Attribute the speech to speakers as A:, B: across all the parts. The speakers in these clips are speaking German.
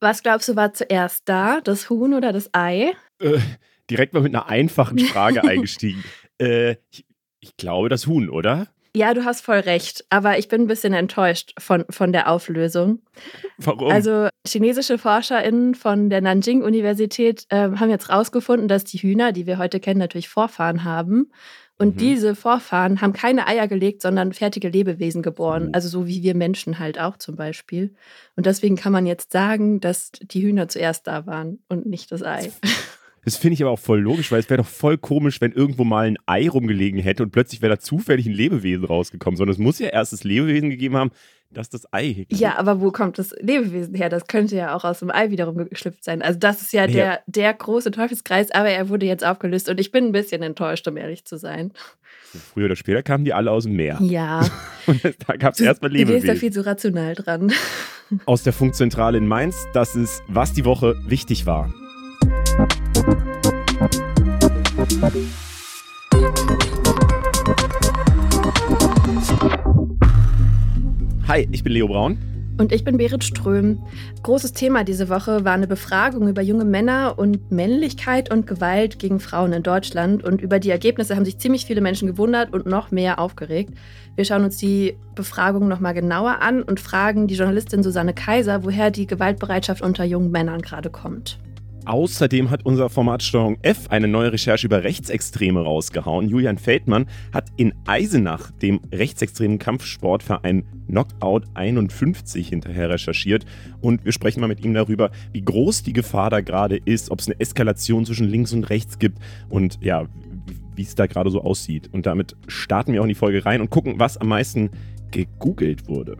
A: Was glaubst du, war zuerst da? Das Huhn oder das Ei?
B: Äh, direkt mal mit einer einfachen Frage eingestiegen. Äh, ich, ich glaube, das Huhn, oder?
A: Ja, du hast voll recht, aber ich bin ein bisschen enttäuscht von, von der Auflösung.
B: Warum?
A: Also chinesische ForscherInnen von der Nanjing-Universität äh, haben jetzt rausgefunden, dass die Hühner, die wir heute kennen, natürlich Vorfahren haben. Und mhm. diese Vorfahren haben keine Eier gelegt, sondern fertige Lebewesen geboren. Mhm. Also so wie wir Menschen halt auch zum Beispiel. Und deswegen kann man jetzt sagen, dass die Hühner zuerst da waren und nicht das Ei.
B: Das finde ich aber auch voll logisch, weil es wäre doch voll komisch, wenn irgendwo mal ein Ei rumgelegen hätte und plötzlich wäre da zufällig ein Lebewesen rausgekommen, sondern es muss ja erst das Lebewesen gegeben haben, das das Ei.
A: Ja, aber wo kommt das Lebewesen her? Das könnte ja auch aus dem Ei wiederum geschlüpft sein. Also das ist ja, ja. Der, der große Teufelskreis, aber er wurde jetzt aufgelöst und ich bin ein bisschen enttäuscht, um ehrlich zu sein.
B: Früher oder später kamen die alle aus dem Meer.
A: Ja.
B: und da gab es erstmal Lebewesen.
A: Du gehst da viel zu rational dran.
B: Aus der Funkzentrale in Mainz, das ist, was die Woche wichtig war. Hi, ich bin Leo Braun.
A: Und ich bin Berit Ström. Großes Thema diese Woche war eine Befragung über junge Männer und Männlichkeit und Gewalt gegen Frauen in Deutschland. Und über die Ergebnisse haben sich ziemlich viele Menschen gewundert und noch mehr aufgeregt. Wir schauen uns die Befragung nochmal genauer an und fragen die Journalistin Susanne Kaiser, woher die Gewaltbereitschaft unter jungen Männern gerade kommt.
B: Außerdem hat unser Format Steuerung F eine neue Recherche über Rechtsextreme rausgehauen. Julian Feldmann hat in Eisenach, dem rechtsextremen Kampfsportverein Knockout 51, hinterher recherchiert. Und wir sprechen mal mit ihm darüber, wie groß die Gefahr da gerade ist, ob es eine Eskalation zwischen links und rechts gibt und ja, wie es da gerade so aussieht. Und damit starten wir auch in die Folge rein und gucken, was am meisten gegoogelt wurde.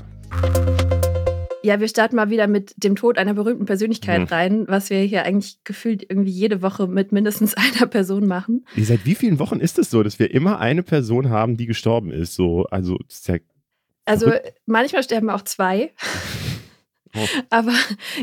A: Ja, wir starten mal wieder mit dem Tod einer berühmten Persönlichkeit mhm. rein, was wir hier eigentlich gefühlt irgendwie jede Woche mit mindestens einer Person machen.
B: Seit wie vielen Wochen ist es so, dass wir immer eine Person haben, die gestorben ist? So, also, ist ja
A: also manchmal sterben auch zwei. Oh. Aber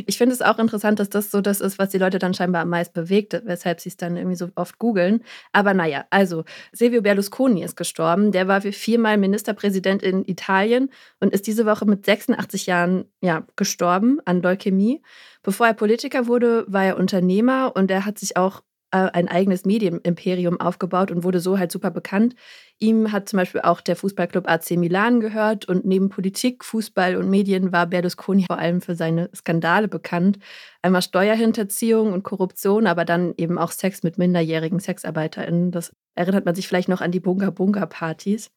A: ich finde es auch interessant, dass das so das ist, was die Leute dann scheinbar am meisten bewegt, weshalb sie es dann irgendwie so oft googeln. Aber naja, also Silvio Berlusconi ist gestorben. Der war viermal Ministerpräsident in Italien und ist diese Woche mit 86 Jahren ja, gestorben an Leukämie. Bevor er Politiker wurde, war er Unternehmer und er hat sich auch ein eigenes Medienimperium aufgebaut und wurde so halt super bekannt. Ihm hat zum Beispiel auch der Fußballclub AC Milan gehört und neben Politik, Fußball und Medien war Berlusconi vor allem für seine Skandale bekannt. Einmal Steuerhinterziehung und Korruption, aber dann eben auch Sex mit minderjährigen SexarbeiterInnen. Das erinnert man sich vielleicht noch an die Bunga-Bunga-Partys.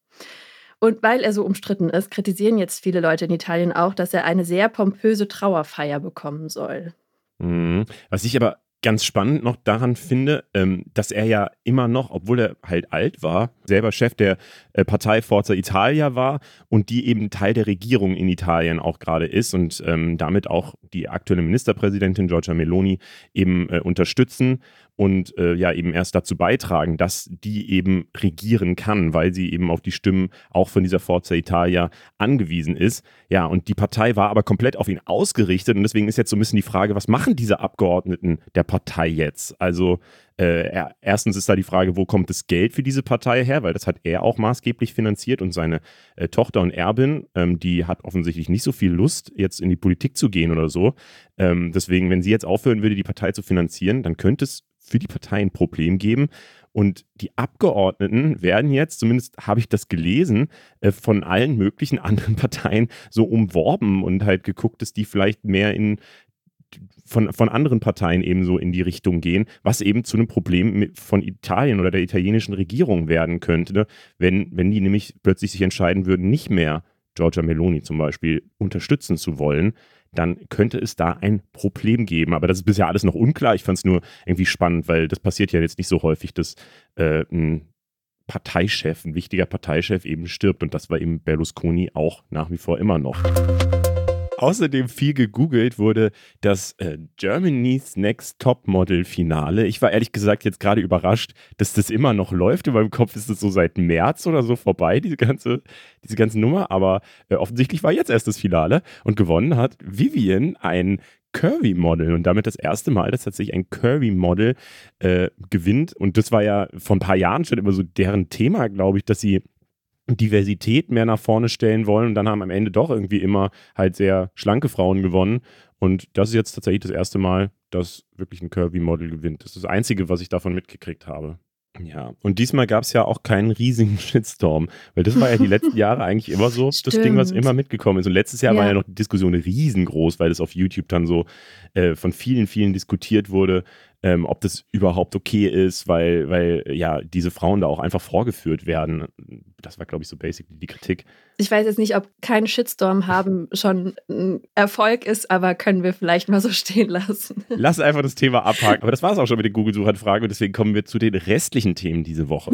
A: Und weil er so umstritten ist, kritisieren jetzt viele Leute in Italien auch, dass er eine sehr pompöse Trauerfeier bekommen soll.
B: Mhm. Was ich aber ganz spannend noch daran finde, ähm, dass er ja immer noch, obwohl er halt alt war, selber Chef der äh, Partei Forza Italia war und die eben Teil der Regierung in Italien auch gerade ist und ähm, damit auch die aktuelle Ministerpräsidentin Giorgia Meloni eben äh, unterstützen und äh, ja eben erst dazu beitragen, dass die eben regieren kann, weil sie eben auf die Stimmen auch von dieser Forza Italia angewiesen ist. Ja, und die Partei war aber komplett auf ihn ausgerichtet und deswegen ist jetzt so ein bisschen die Frage, was machen diese Abgeordneten der Partei jetzt? Also äh, erstens ist da die Frage, wo kommt das Geld für diese Partei her, weil das hat er auch maßgeblich finanziert und seine äh, Tochter und Erbin, ähm, die hat offensichtlich nicht so viel Lust, jetzt in die Politik zu gehen oder so. Ähm, deswegen, wenn sie jetzt aufhören würde, die Partei zu finanzieren, dann könnte es für die Partei ein Problem geben. Und die Abgeordneten werden jetzt, zumindest habe ich das gelesen, äh, von allen möglichen anderen Parteien so umworben und halt geguckt, dass die vielleicht mehr in von, von anderen Parteien ebenso in die Richtung gehen, was eben zu einem Problem von Italien oder der italienischen Regierung werden könnte, ne? wenn, wenn die nämlich plötzlich sich entscheiden würden, nicht mehr Giorgia Meloni zum Beispiel unterstützen zu wollen, dann könnte es da ein Problem geben. Aber das ist bisher alles noch unklar. Ich fand es nur irgendwie spannend, weil das passiert ja jetzt nicht so häufig, dass äh, ein Parteichef, ein wichtiger Parteichef eben stirbt. Und das war eben Berlusconi auch nach wie vor immer noch außerdem viel gegoogelt wurde das äh, Germany's Next Top Model Finale. Ich war ehrlich gesagt jetzt gerade überrascht, dass das immer noch läuft. In meinem Kopf ist es so seit März oder so vorbei, diese ganze, diese ganze Nummer. Aber äh, offensichtlich war jetzt erst das Finale und gewonnen hat Vivian, ein Curvy-Model und damit das erste Mal, dass tatsächlich ein Curvy-Model äh, gewinnt. Und das war ja vor ein paar Jahren schon immer so deren Thema, glaube ich, dass sie Diversität mehr nach vorne stellen wollen und dann haben am Ende doch irgendwie immer halt sehr schlanke Frauen gewonnen. Und das ist jetzt tatsächlich das erste Mal, dass wirklich ein Kirby-Model gewinnt. Das ist das Einzige, was ich davon mitgekriegt habe. Ja, und diesmal gab es ja auch keinen riesigen Shitstorm, weil das war ja die letzten Jahre eigentlich immer so Stimmt. das Ding, was immer mitgekommen ist. Und letztes Jahr ja. war ja noch die Diskussion riesengroß, weil das auf YouTube dann so äh, von vielen, vielen diskutiert wurde, ähm, ob das überhaupt okay ist, weil, weil ja diese Frauen da auch einfach vorgeführt werden. Das war, glaube ich, so basically die Kritik.
A: Ich weiß jetzt nicht, ob kein Shitstorm haben schon ein Erfolg ist, aber können wir vielleicht mal so stehen lassen.
B: Lass einfach das Thema abhaken. Aber das war es auch schon mit den Google-Suchanfragen und deswegen kommen wir zu den restlichen Themen diese Woche.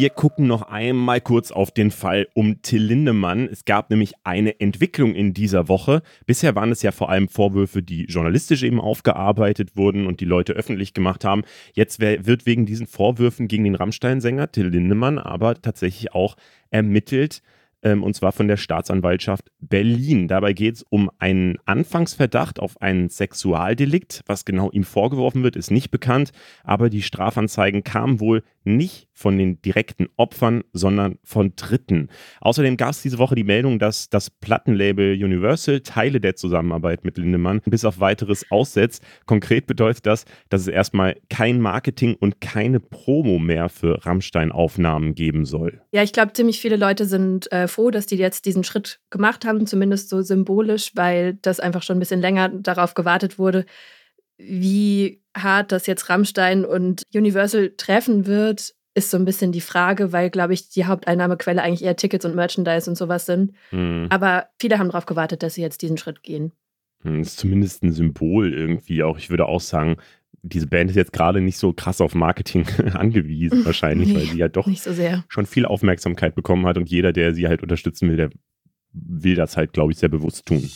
B: Wir gucken noch einmal kurz auf den Fall um Till Lindemann. Es gab nämlich eine Entwicklung in dieser Woche. Bisher waren es ja vor allem Vorwürfe, die journalistisch eben aufgearbeitet wurden und die Leute öffentlich gemacht haben. Jetzt wird wegen diesen Vorwürfen gegen den Rammstein-Sänger Till Lindemann aber tatsächlich auch ermittelt ähm, und zwar von der Staatsanwaltschaft Berlin. Dabei geht es um einen Anfangsverdacht auf einen Sexualdelikt. Was genau ihm vorgeworfen wird, ist nicht bekannt, aber die Strafanzeigen kamen wohl nicht von den direkten Opfern, sondern von Dritten. Außerdem gab es diese Woche die Meldung, dass das Plattenlabel Universal Teile der Zusammenarbeit mit Lindemann bis auf weiteres aussetzt. Konkret bedeutet das, dass es erstmal kein Marketing und keine Promo mehr für Rammstein-Aufnahmen geben soll.
A: Ja, ich glaube, ziemlich viele Leute sind äh, froh, dass die jetzt diesen Schritt gemacht haben, zumindest so symbolisch, weil das einfach schon ein bisschen länger darauf gewartet wurde, wie hart das jetzt Rammstein und Universal treffen wird, ist so ein bisschen die Frage, weil, glaube ich, die Haupteinnahmequelle eigentlich eher Tickets und Merchandise und sowas sind. Mhm. Aber viele haben darauf gewartet, dass sie jetzt diesen Schritt gehen.
B: Das hm, ist zumindest ein Symbol irgendwie auch. Ich würde auch sagen, diese Band ist jetzt gerade nicht so krass auf Marketing angewiesen, wahrscheinlich, nee, weil sie ja doch
A: so
B: schon viel Aufmerksamkeit bekommen hat und jeder, der sie halt unterstützen will, der will das halt, glaube ich, sehr bewusst tun.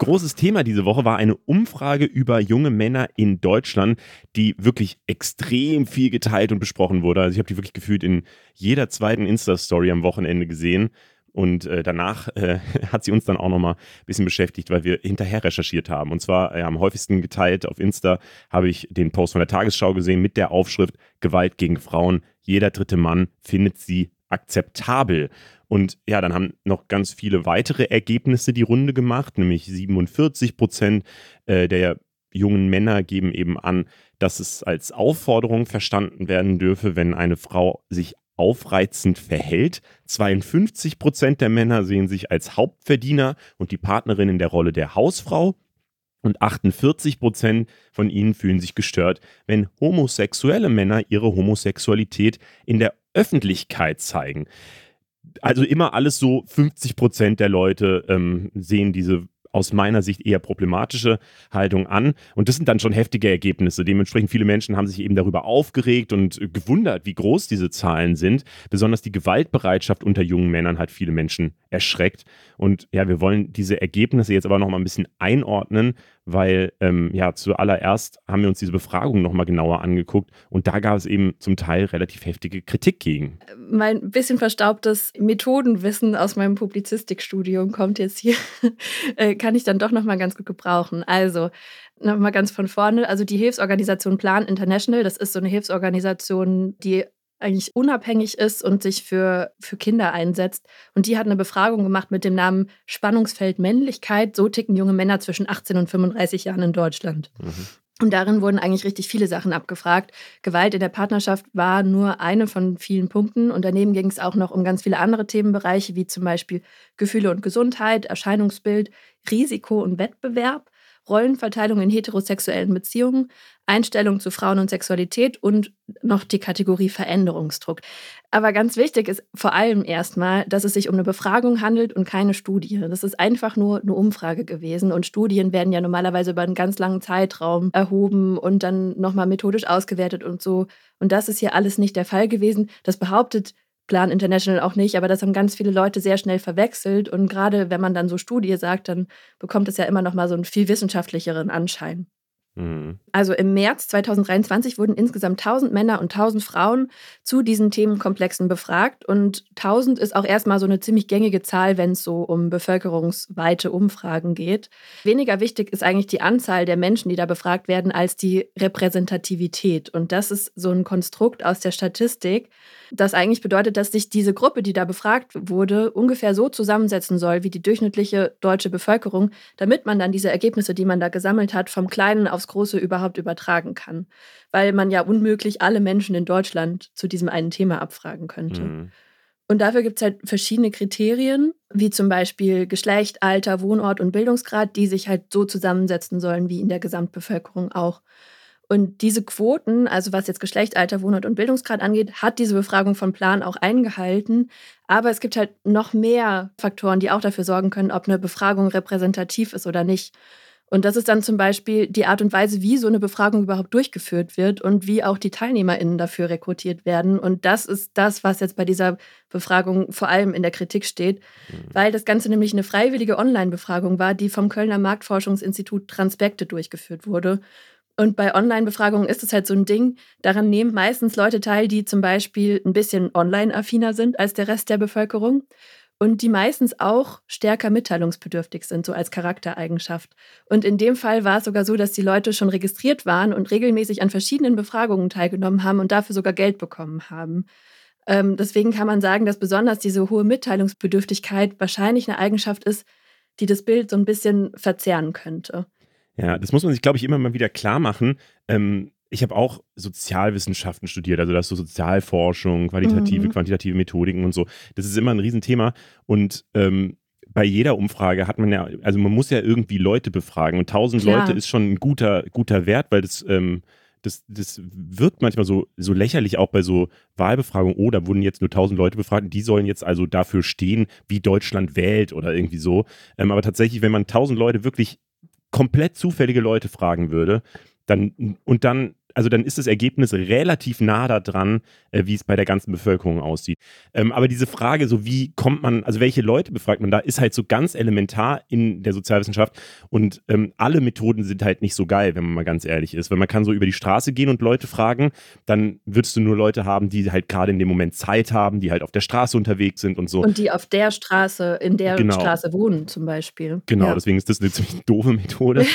B: Großes Thema diese Woche war eine Umfrage über junge Männer in Deutschland, die wirklich extrem viel geteilt und besprochen wurde. Also ich habe die wirklich gefühlt in jeder zweiten Insta-Story am Wochenende gesehen. Und äh, danach äh, hat sie uns dann auch nochmal ein bisschen beschäftigt, weil wir hinterher recherchiert haben. Und zwar äh, am häufigsten geteilt auf Insta habe ich den Post von der Tagesschau gesehen mit der Aufschrift Gewalt gegen Frauen. Jeder dritte Mann findet sie akzeptabel. Und ja, dann haben noch ganz viele weitere Ergebnisse die Runde gemacht, nämlich 47 Prozent äh, der jungen Männer geben eben an, dass es als Aufforderung verstanden werden dürfe, wenn eine Frau sich aufreizend verhält. 52 Prozent der Männer sehen sich als Hauptverdiener und die Partnerin in der Rolle der Hausfrau. Und 48 Prozent von ihnen fühlen sich gestört, wenn homosexuelle Männer ihre Homosexualität in der Öffentlichkeit zeigen. Also immer alles so 50 Prozent der Leute ähm, sehen diese aus meiner Sicht eher problematische Haltung an. Und das sind dann schon heftige Ergebnisse. Dementsprechend viele Menschen haben sich eben darüber aufgeregt und gewundert, wie groß diese Zahlen sind. Besonders die Gewaltbereitschaft unter jungen Männern hat viele Menschen erschreckt. Und ja, wir wollen diese Ergebnisse jetzt aber noch mal ein bisschen einordnen, weil ähm, ja, zuallererst haben wir uns diese Befragung nochmal genauer angeguckt und da gab es eben zum Teil relativ heftige Kritik gegen.
A: Mein bisschen verstaubtes Methodenwissen aus meinem Publizistikstudium kommt jetzt hier, äh, kann ich dann doch nochmal ganz gut gebrauchen. Also, nochmal ganz von vorne, also die Hilfsorganisation Plan International, das ist so eine Hilfsorganisation, die eigentlich unabhängig ist und sich für, für Kinder einsetzt. Und die hat eine Befragung gemacht mit dem Namen Spannungsfeld Männlichkeit. So ticken junge Männer zwischen 18 und 35 Jahren in Deutschland. Mhm. Und darin wurden eigentlich richtig viele Sachen abgefragt. Gewalt in der Partnerschaft war nur eine von vielen Punkten. Und daneben ging es auch noch um ganz viele andere Themenbereiche, wie zum Beispiel Gefühle und Gesundheit, Erscheinungsbild, Risiko und Wettbewerb. Rollenverteilung in heterosexuellen Beziehungen, Einstellung zu Frauen und Sexualität und noch die Kategorie Veränderungsdruck. Aber ganz wichtig ist vor allem erstmal, dass es sich um eine Befragung handelt und keine Studie. Das ist einfach nur eine Umfrage gewesen und Studien werden ja normalerweise über einen ganz langen Zeitraum erhoben und dann nochmal methodisch ausgewertet und so. Und das ist hier alles nicht der Fall gewesen. Das behauptet Plan International auch nicht, aber das haben ganz viele Leute sehr schnell verwechselt und gerade wenn man dann so Studie sagt, dann bekommt es ja immer noch mal so einen viel wissenschaftlicheren Anschein. Mhm. Also im März 2023 wurden insgesamt 1000 Männer und 1000 Frauen zu diesen Themenkomplexen befragt. Und 1000 ist auch erstmal so eine ziemlich gängige Zahl, wenn es so um bevölkerungsweite Umfragen geht. Weniger wichtig ist eigentlich die Anzahl der Menschen, die da befragt werden, als die Repräsentativität. Und das ist so ein Konstrukt aus der Statistik, das eigentlich bedeutet, dass sich diese Gruppe, die da befragt wurde, ungefähr so zusammensetzen soll wie die durchschnittliche deutsche Bevölkerung, damit man dann diese Ergebnisse, die man da gesammelt hat, vom Kleinen aufs Große überhaupt übertragen kann. Weil man ja unmöglich alle Menschen in Deutschland zu diesem einen Thema abfragen könnte. Mhm. Und dafür gibt es halt verschiedene Kriterien, wie zum Beispiel Geschlecht, Alter, Wohnort und Bildungsgrad, die sich halt so zusammensetzen sollen wie in der Gesamtbevölkerung auch. Und diese Quoten, also was jetzt Geschlecht, Alter, Wohnort und Bildungsgrad angeht, hat diese Befragung von Plan auch eingehalten. Aber es gibt halt noch mehr Faktoren, die auch dafür sorgen können, ob eine Befragung repräsentativ ist oder nicht. Und das ist dann zum Beispiel die Art und Weise, wie so eine Befragung überhaupt durchgeführt wird und wie auch die TeilnehmerInnen dafür rekrutiert werden. Und das ist das, was jetzt bei dieser Befragung vor allem in der Kritik steht, mhm. weil das Ganze nämlich eine freiwillige Online-Befragung war, die vom Kölner Marktforschungsinstitut Transpekte durchgeführt wurde. Und bei Online-Befragungen ist es halt so ein Ding, daran nehmen meistens Leute teil, die zum Beispiel ein bisschen online-affiner sind als der Rest der Bevölkerung und die meistens auch stärker mitteilungsbedürftig sind, so als Charaktereigenschaft. Und in dem Fall war es sogar so, dass die Leute schon registriert waren und regelmäßig an verschiedenen Befragungen teilgenommen haben und dafür sogar Geld bekommen haben. Ähm, deswegen kann man sagen, dass besonders diese hohe Mitteilungsbedürftigkeit wahrscheinlich eine Eigenschaft ist, die das Bild so ein bisschen verzerren könnte.
B: Ja, das muss man sich, glaube ich, immer mal wieder klar machen. Ähm, ich habe auch Sozialwissenschaften studiert, also das so Sozialforschung, qualitative, mhm. quantitative Methodiken und so. Das ist immer ein Riesenthema. Und ähm, bei jeder Umfrage hat man ja, also man muss ja irgendwie Leute befragen und 1000 Klar. Leute ist schon ein guter, guter Wert, weil das, ähm, das, das wirkt manchmal so, so lächerlich auch bei so Wahlbefragungen. Oh, da wurden jetzt nur 1000 Leute befragt und die sollen jetzt also dafür stehen, wie Deutschland wählt oder irgendwie so. Ähm, aber tatsächlich, wenn man 1000 Leute wirklich komplett zufällige Leute fragen würde, dann und dann also dann ist das Ergebnis relativ nah daran, äh, wie es bei der ganzen Bevölkerung aussieht. Ähm, aber diese Frage, so wie kommt man, also welche Leute befragt man da, ist halt so ganz elementar in der Sozialwissenschaft. Und ähm, alle Methoden sind halt nicht so geil, wenn man mal ganz ehrlich ist. Wenn man kann so über die Straße gehen und Leute fragen, dann würdest du nur Leute haben, die halt gerade in dem Moment Zeit haben, die halt auf der Straße unterwegs sind und so.
A: Und die auf der Straße, in der genau. Straße wohnen zum Beispiel.
B: Genau, ja. deswegen ist das eine ziemlich doofe Methode.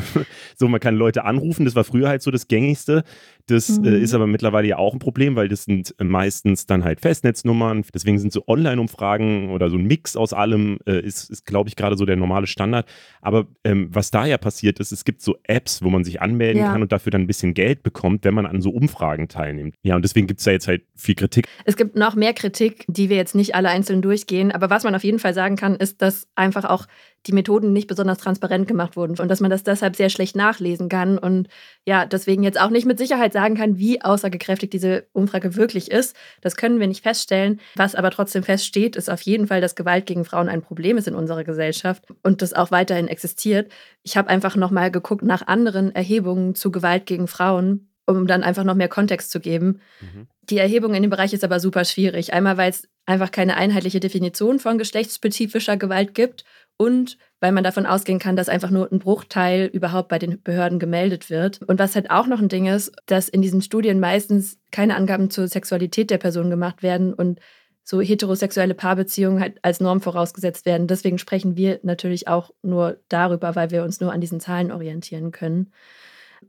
B: so, man kann Leute anrufen, das war früher halt so das gängigste nächste. Das äh, mhm. äh, ist aber mittlerweile ja auch ein Problem, weil das sind äh, meistens dann halt Festnetznummern. Deswegen sind so Online-Umfragen oder so ein Mix aus allem äh, ist, ist glaube ich, gerade so der normale Standard. Aber ähm, was da ja passiert ist, es gibt so Apps, wo man sich anmelden ja. kann und dafür dann ein bisschen Geld bekommt, wenn man an so Umfragen teilnimmt. Ja, und deswegen gibt es da jetzt halt viel Kritik.
A: Es gibt noch mehr Kritik, die wir jetzt nicht alle einzeln durchgehen. Aber was man auf jeden Fall sagen kann, ist, dass einfach auch die Methoden nicht besonders transparent gemacht wurden und dass man das deshalb sehr schlecht nachlesen kann und ja, deswegen jetzt auch nicht mit Sicherheit sagen kann, wie aussagekräftig diese Umfrage wirklich ist. Das können wir nicht feststellen. Was aber trotzdem feststeht, ist auf jeden Fall, dass Gewalt gegen Frauen ein Problem ist in unserer Gesellschaft und das auch weiterhin existiert. Ich habe einfach nochmal geguckt nach anderen Erhebungen zu Gewalt gegen Frauen, um dann einfach noch mehr Kontext zu geben. Mhm. Die Erhebung in dem Bereich ist aber super schwierig. Einmal, weil es einfach keine einheitliche Definition von geschlechtsspezifischer Gewalt gibt und weil man davon ausgehen kann, dass einfach nur ein Bruchteil überhaupt bei den Behörden gemeldet wird. Und was halt auch noch ein Ding ist, dass in diesen Studien meistens keine Angaben zur Sexualität der Person gemacht werden und so heterosexuelle Paarbeziehungen halt als Norm vorausgesetzt werden. Deswegen sprechen wir natürlich auch nur darüber, weil wir uns nur an diesen Zahlen orientieren können.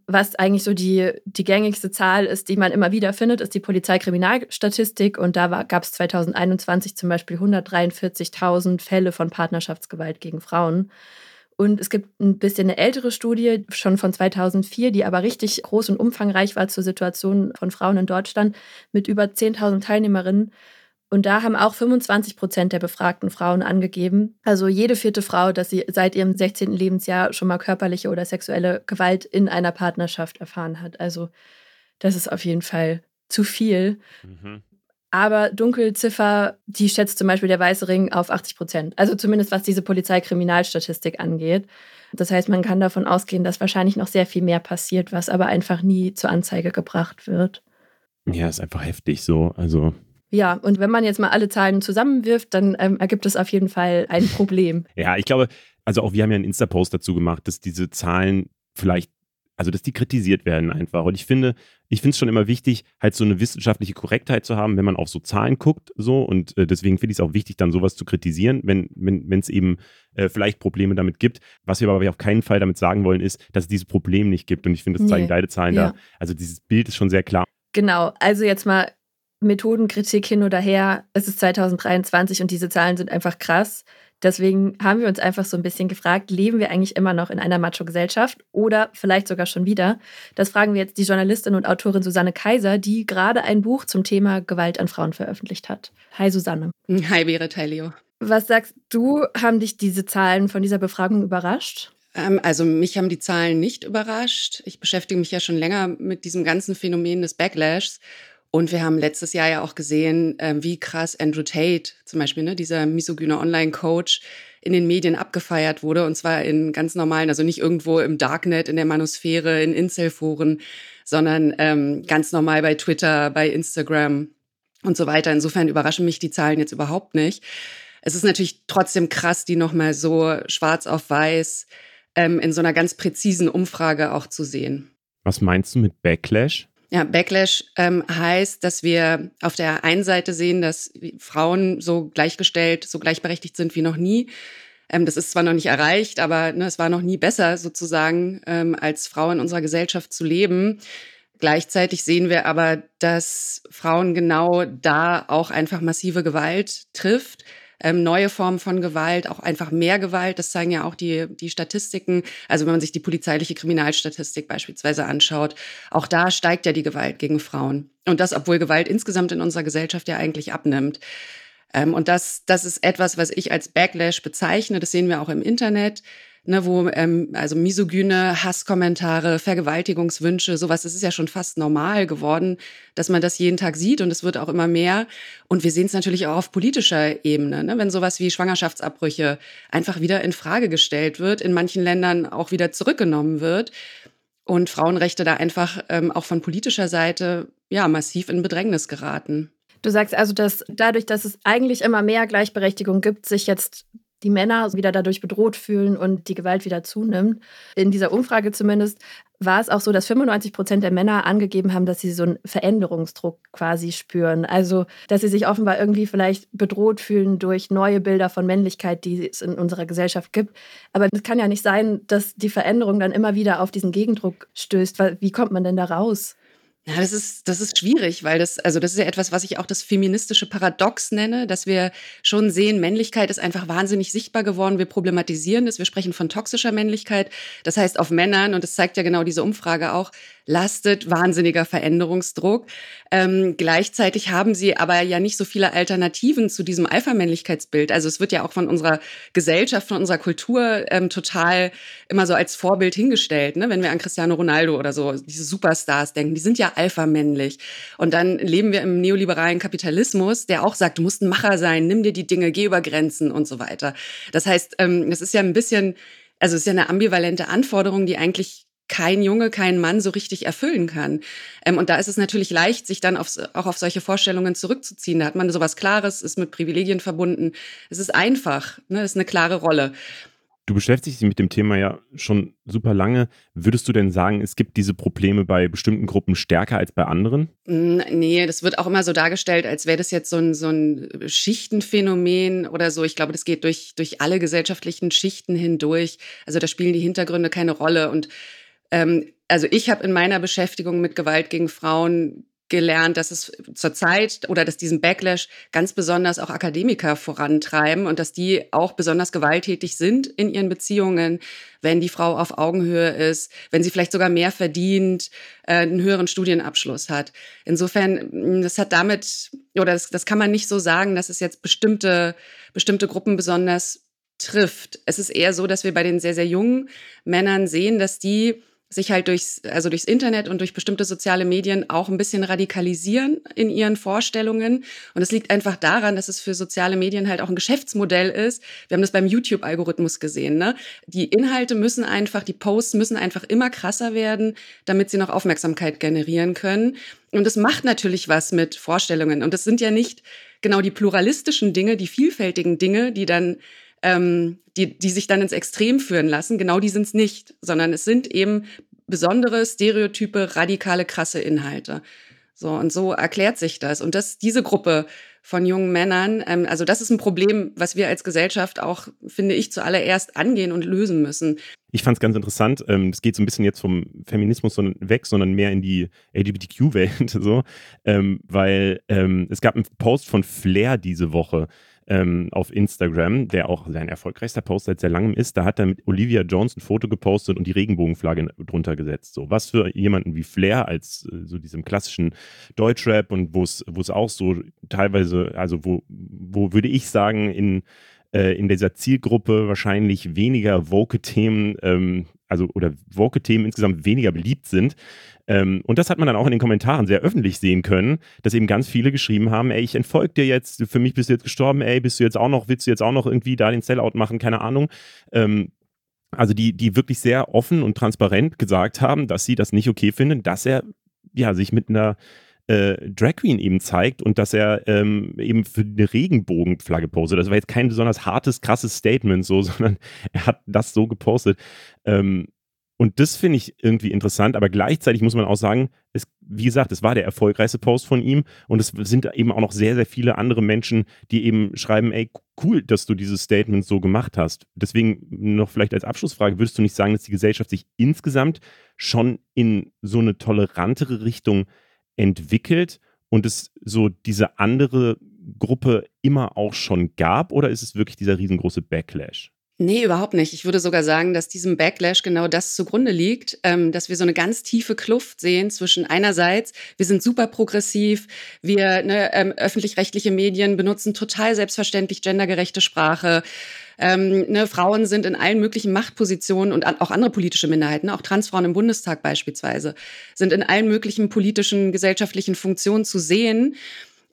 A: Was eigentlich so die, die gängigste Zahl ist, die man immer wieder findet, ist die Polizeikriminalstatistik. Und da gab es 2021 zum Beispiel 143.000 Fälle von Partnerschaftsgewalt gegen Frauen. Und es gibt ein bisschen eine ältere Studie, schon von 2004, die aber richtig groß und umfangreich war zur Situation von Frauen in Deutschland mit über 10.000 Teilnehmerinnen. Und da haben auch 25 Prozent der befragten Frauen angegeben, also jede vierte Frau, dass sie seit ihrem 16. Lebensjahr schon mal körperliche oder sexuelle Gewalt in einer Partnerschaft erfahren hat. Also das ist auf jeden Fall zu viel. Mhm. Aber Dunkelziffer, die schätzt zum Beispiel der Weiße Ring auf 80 Prozent. Also zumindest was diese Polizeikriminalstatistik angeht. Das heißt, man kann davon ausgehen, dass wahrscheinlich noch sehr viel mehr passiert, was aber einfach nie zur Anzeige gebracht wird.
B: Ja, ist einfach heftig so. Also
A: ja, und wenn man jetzt mal alle Zahlen zusammenwirft, dann ähm, ergibt es auf jeden Fall ein Problem.
B: ja, ich glaube, also auch wir haben ja einen Insta-Post dazu gemacht, dass diese Zahlen vielleicht also dass die kritisiert werden einfach. Und ich finde, ich finde es schon immer wichtig, halt so eine wissenschaftliche Korrektheit zu haben, wenn man auf so Zahlen guckt, so. Und äh, deswegen finde ich es auch wichtig, dann sowas zu kritisieren, wenn wenn es eben äh, vielleicht Probleme damit gibt. Was wir aber auf keinen Fall damit sagen wollen, ist, dass es dieses Problem nicht gibt. Und ich finde, das zeigen nee. beide Zahlen ja. da. Also dieses Bild ist schon sehr klar.
A: Genau. Also jetzt mal Methodenkritik hin oder her. Es ist 2023 und diese Zahlen sind einfach krass. Deswegen haben wir uns einfach so ein bisschen gefragt, leben wir eigentlich immer noch in einer Macho-Gesellschaft oder vielleicht sogar schon wieder? Das fragen wir jetzt die Journalistin und Autorin Susanne Kaiser, die gerade ein Buch zum Thema Gewalt an Frauen veröffentlicht hat. Hi Susanne.
C: Hi Berit, hi Leo.
A: Was sagst du, haben dich diese Zahlen von dieser Befragung überrascht?
C: Ähm, also mich haben die Zahlen nicht überrascht. Ich beschäftige mich ja schon länger mit diesem ganzen Phänomen des Backlashs und wir haben letztes Jahr ja auch gesehen, ähm, wie krass Andrew Tate, zum Beispiel, ne, dieser misogyne Online-Coach, in den Medien abgefeiert wurde. Und zwar in ganz normalen, also nicht irgendwo im Darknet, in der Manusphäre, in Incel-Foren, sondern ähm, ganz normal bei Twitter, bei Instagram und so weiter. Insofern überraschen mich die Zahlen jetzt überhaupt nicht. Es ist natürlich trotzdem krass, die nochmal so schwarz auf weiß ähm, in so einer ganz präzisen Umfrage auch zu sehen.
B: Was meinst du mit Backlash?
C: Ja, Backlash ähm, heißt, dass wir auf der einen Seite sehen, dass Frauen so gleichgestellt, so gleichberechtigt sind wie noch nie. Ähm, das ist zwar noch nicht erreicht, aber ne, es war noch nie besser sozusagen, ähm, als Frau in unserer Gesellschaft zu leben. Gleichzeitig sehen wir aber, dass Frauen genau da auch einfach massive Gewalt trifft ähm, neue Formen von Gewalt, auch einfach mehr Gewalt. Das zeigen ja auch die, die Statistiken. Also wenn man sich die polizeiliche Kriminalstatistik beispielsweise anschaut, auch da steigt ja die Gewalt gegen Frauen. Und das, obwohl Gewalt insgesamt in unserer Gesellschaft ja eigentlich abnimmt. Ähm, und das, das ist etwas, was ich als Backlash bezeichne. Das sehen wir auch im Internet ne, wo ähm, also misogyne Hasskommentare, Vergewaltigungswünsche, sowas, das ist ja schon fast normal geworden, dass man das jeden Tag sieht und es wird auch immer mehr. Und wir sehen es natürlich auch auf politischer Ebene, ne, wenn sowas wie Schwangerschaftsabbrüche einfach wieder in Frage gestellt wird, in manchen Ländern auch wieder zurückgenommen wird und Frauenrechte da einfach ähm, auch von politischer Seite ja massiv in Bedrängnis geraten.
A: Du sagst also, dass dadurch, dass es eigentlich immer mehr Gleichberechtigung gibt, sich jetzt die Männer wieder dadurch bedroht fühlen und die Gewalt wieder zunimmt. In dieser Umfrage zumindest war es auch so, dass 95 Prozent der Männer angegeben haben, dass sie so einen Veränderungsdruck quasi spüren. Also, dass sie sich offenbar irgendwie vielleicht bedroht fühlen durch neue Bilder von Männlichkeit, die es in unserer Gesellschaft gibt. Aber es kann ja nicht sein, dass die Veränderung dann immer wieder auf diesen Gegendruck stößt. Wie kommt man denn da raus?
C: Ja, das ist, das ist schwierig, weil das, also das ist ja etwas, was ich auch das feministische Paradox nenne, dass wir schon sehen, Männlichkeit ist einfach wahnsinnig sichtbar geworden. Wir problematisieren das, wir sprechen von toxischer Männlichkeit. Das heißt, auf Männern, und das zeigt ja genau diese Umfrage auch, lastet wahnsinniger Veränderungsdruck. Ähm, gleichzeitig haben sie aber ja nicht so viele Alternativen zu diesem Alpha-Männlichkeitsbild. Also es wird ja auch von unserer Gesellschaft, von unserer Kultur ähm, total immer so als Vorbild hingestellt. Ne? Wenn wir an Cristiano Ronaldo oder so, diese Superstars denken, die sind ja alpha-männlich. Und dann leben wir im neoliberalen Kapitalismus, der auch sagt, du musst ein Macher sein, nimm dir die Dinge, geh über Grenzen und so weiter. Das heißt, ähm, ist ja ein bisschen, also es ist ja eine ambivalente Anforderung, die eigentlich kein Junge, kein Mann so richtig erfüllen kann. Ähm, und da ist es natürlich leicht, sich dann auf, auch auf solche Vorstellungen zurückzuziehen. Da hat man sowas Klares, ist mit Privilegien verbunden. Es ist einfach, ne? es ist eine klare Rolle.
B: Du beschäftigst dich mit dem Thema ja schon super lange. Würdest du denn sagen, es gibt diese Probleme bei bestimmten Gruppen stärker als bei anderen?
C: Nee, das wird auch immer so dargestellt, als wäre das jetzt so ein, so ein Schichtenphänomen oder so. Ich glaube, das geht durch, durch alle gesellschaftlichen Schichten hindurch. Also da spielen die Hintergründe keine Rolle. Und ähm, also ich habe in meiner Beschäftigung mit Gewalt gegen Frauen gelernt, dass es zurzeit oder dass diesen Backlash ganz besonders auch Akademiker vorantreiben und dass die auch besonders gewalttätig sind in ihren Beziehungen, wenn die Frau auf Augenhöhe ist, wenn sie vielleicht sogar mehr verdient, äh, einen höheren Studienabschluss hat. Insofern, hm, das hat damit, oder das, das kann man nicht so sagen, dass es jetzt bestimmte, bestimmte Gruppen besonders trifft. Es ist eher so, dass wir bei den sehr, sehr jungen Männern sehen, dass die sich halt durchs, also durchs Internet und durch bestimmte soziale Medien auch ein bisschen radikalisieren in ihren Vorstellungen. Und es liegt einfach daran, dass es für soziale Medien halt auch ein Geschäftsmodell ist. Wir haben das beim YouTube-Algorithmus gesehen. Ne? Die Inhalte müssen einfach, die Posts müssen einfach immer krasser werden, damit sie noch Aufmerksamkeit generieren können. Und das macht natürlich was mit Vorstellungen. Und das sind ja nicht genau die pluralistischen Dinge, die vielfältigen Dinge, die dann ähm, die, die sich dann ins Extrem führen lassen. Genau die sind es nicht, sondern es sind eben besondere, stereotype, radikale, krasse Inhalte. So, und so erklärt sich das. Und das, diese Gruppe von jungen Männern, ähm, also das ist ein Problem, was wir als Gesellschaft auch, finde ich, zuallererst angehen und lösen müssen.
B: Ich fand es ganz interessant. Ähm, es geht so ein bisschen jetzt vom Feminismus weg, sondern mehr in die LGBTQ-Welt, so, ähm, weil ähm, es gab einen Post von Flair diese Woche ähm, auf Instagram, der auch sein erfolgreichster Post seit sehr langem ist. Da hat er mit Olivia Jones ein Foto gepostet und die Regenbogenflagge drunter gesetzt. So, was für jemanden wie Flair als äh, so diesem klassischen Deutschrap und wo es auch so teilweise, also wo, wo würde ich sagen, in äh, in dieser Zielgruppe wahrscheinlich weniger Woke-Themen, ähm, also oder Woke-Themen insgesamt weniger beliebt sind. Ähm, und das hat man dann auch in den Kommentaren sehr öffentlich sehen können, dass eben ganz viele geschrieben haben, ey, ich entfolge dir jetzt, für mich bist du jetzt gestorben, ey, bist du jetzt auch noch, willst du jetzt auch noch irgendwie da den Sellout machen, keine Ahnung. Ähm, also die, die wirklich sehr offen und transparent gesagt haben, dass sie das nicht okay finden, dass er ja sich mit einer äh, Drag Queen eben zeigt und dass er ähm, eben für eine Regenbogenflagge postet. Das war jetzt kein besonders hartes, krasses Statement so, sondern er hat das so gepostet. Ähm, und das finde ich irgendwie interessant, aber gleichzeitig muss man auch sagen, es, wie gesagt, es war der erfolgreichste Post von ihm und es sind eben auch noch sehr, sehr viele andere Menschen, die eben schreiben, ey, cool, dass du dieses Statement so gemacht hast. Deswegen noch vielleicht als Abschlussfrage, würdest du nicht sagen, dass die Gesellschaft sich insgesamt schon in so eine tolerantere Richtung entwickelt und es so diese andere Gruppe immer auch schon gab oder ist es wirklich dieser riesengroße Backlash?
C: Nee, überhaupt nicht. Ich würde sogar sagen, dass diesem Backlash genau das zugrunde liegt, ähm, dass wir so eine ganz tiefe Kluft sehen zwischen einerseits, wir sind super progressiv, wir ne, ähm, öffentlich-rechtliche Medien benutzen total selbstverständlich gendergerechte Sprache. Ähm, ne, Frauen sind in allen möglichen Machtpositionen und auch andere politische Minderheiten, auch Transfrauen im Bundestag beispielsweise, sind in allen möglichen politischen, gesellschaftlichen Funktionen zu sehen.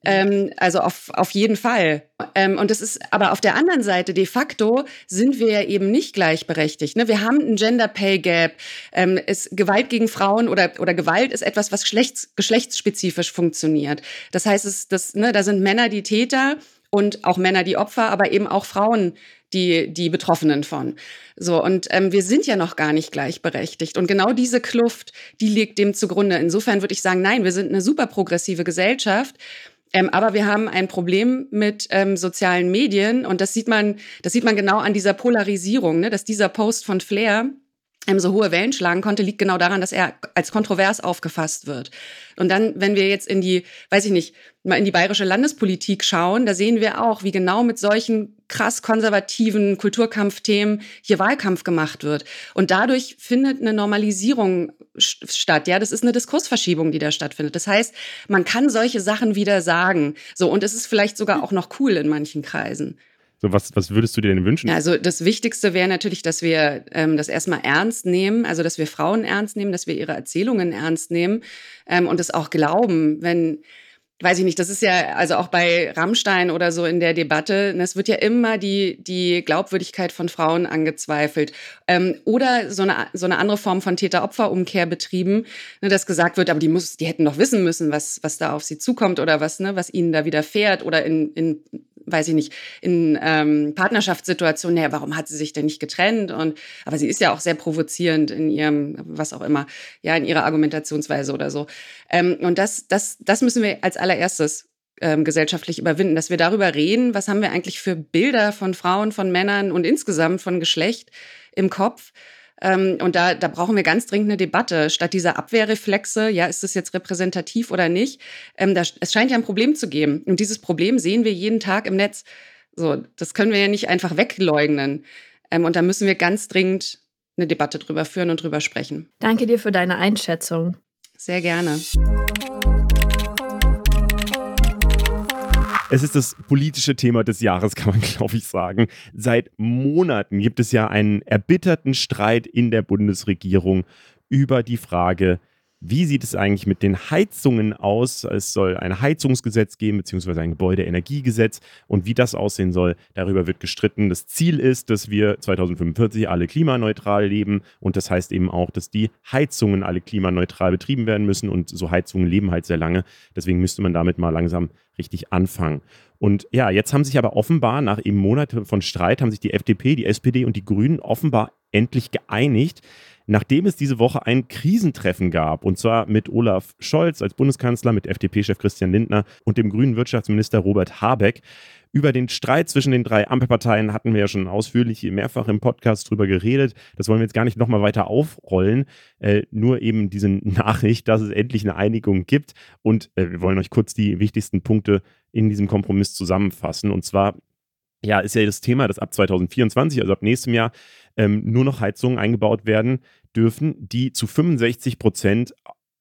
C: Ähm, also auf, auf jeden Fall. Ähm, und das ist aber auf der anderen Seite de facto sind wir ja eben nicht gleichberechtigt. Ne? Wir haben ein Gender Pay Gap. Ähm, ist Gewalt gegen Frauen oder, oder Gewalt ist etwas, was geschlechts, geschlechtsspezifisch funktioniert. Das heißt, es, das, ne, da sind Männer die Täter und auch Männer die Opfer, aber eben auch Frauen die, die Betroffenen von. So, und ähm, wir sind ja noch gar nicht gleichberechtigt. Und genau diese Kluft, die liegt dem zugrunde. Insofern würde ich sagen, nein, wir sind eine super progressive Gesellschaft. Ähm, aber wir haben ein Problem mit ähm, sozialen Medien und das sieht man, das sieht man genau an dieser Polarisierung, ne? dass dieser Post von Flair so hohe Wellen schlagen konnte, liegt genau daran, dass er als kontrovers aufgefasst wird. Und dann, wenn wir jetzt in die, weiß ich nicht, mal in die bayerische Landespolitik schauen, da sehen wir auch, wie genau mit solchen krass konservativen Kulturkampfthemen hier Wahlkampf gemacht wird. Und dadurch findet eine Normalisierung statt. Ja, das ist eine Diskursverschiebung, die da stattfindet. Das heißt, man kann solche Sachen wieder sagen. So, und es ist vielleicht sogar auch noch cool in manchen Kreisen.
B: So, was, was würdest du dir denn wünschen?
C: Also das Wichtigste wäre natürlich, dass wir ähm, das erstmal ernst nehmen, also dass wir Frauen ernst nehmen, dass wir ihre Erzählungen ernst nehmen ähm, und es auch glauben, wenn weiß ich nicht, das ist ja also auch bei Rammstein oder so in der Debatte, ne, es wird ja immer die, die Glaubwürdigkeit von Frauen angezweifelt. Ähm, oder so eine, so eine andere Form von Täter-Opfer-Umkehr betrieben, ne, dass gesagt wird, aber die, muss, die hätten doch wissen müssen, was, was da auf sie zukommt oder was, ne, was ihnen da widerfährt oder in, in weiß ich nicht, in ähm, Partnerschaftssituationen, ja, warum hat sie sich denn nicht getrennt? Und aber sie ist ja auch sehr provozierend in ihrem, was auch immer, ja, in ihrer Argumentationsweise oder so. Ähm, und das, das, das müssen wir als allererstes ähm, gesellschaftlich überwinden, dass wir darüber reden, was haben wir eigentlich für Bilder von Frauen, von Männern und insgesamt von Geschlecht im Kopf. Ähm, und da, da brauchen wir ganz dringend eine Debatte. Statt dieser Abwehrreflexe, ja, ist das jetzt repräsentativ oder nicht? Ähm, da, es scheint ja ein Problem zu geben. Und dieses Problem sehen wir jeden Tag im Netz. So, das können wir ja nicht einfach wegleugnen. Ähm, und da müssen wir ganz dringend eine Debatte drüber führen und drüber sprechen.
A: Danke dir für deine Einschätzung.
C: Sehr gerne.
B: Es ist das politische Thema des Jahres, kann man, glaube ich, sagen. Seit Monaten gibt es ja einen erbitterten Streit in der Bundesregierung über die Frage, wie sieht es eigentlich mit den Heizungen aus? Es soll ein Heizungsgesetz geben, beziehungsweise ein Gebäudeenergiegesetz. Und wie das aussehen soll, darüber wird gestritten. Das Ziel ist, dass wir 2045 alle klimaneutral leben. Und das heißt eben auch, dass die Heizungen alle klimaneutral betrieben werden müssen. Und so Heizungen leben halt sehr lange. Deswegen müsste man damit mal langsam richtig anfangen. Und ja, jetzt haben sich aber offenbar nach eben Monaten von Streit, haben sich die FDP, die SPD und die Grünen offenbar endlich geeinigt nachdem es diese Woche ein Krisentreffen gab, und zwar mit Olaf Scholz als Bundeskanzler, mit FDP-Chef Christian Lindner und dem grünen Wirtschaftsminister Robert Habeck. Über den Streit zwischen den drei Ampelparteien hatten wir ja schon ausführlich mehrfach im Podcast drüber geredet. Das wollen wir jetzt gar nicht nochmal weiter aufrollen. Äh, nur eben diese Nachricht, dass es endlich eine Einigung gibt. Und äh, wir wollen euch kurz die wichtigsten Punkte in diesem Kompromiss zusammenfassen. Und zwar ja, ist ja das Thema, dass ab 2024, also ab nächstem Jahr, ähm, nur noch Heizungen eingebaut werden dürfen, die zu 65 Prozent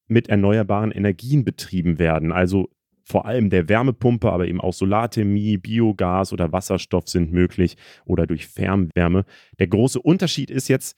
B: mit erneuerbaren Energien betrieben werden. Also vor allem der Wärmepumpe, aber eben auch Solarthermie, Biogas oder Wasserstoff sind möglich oder durch Fernwärme. Der große Unterschied ist jetzt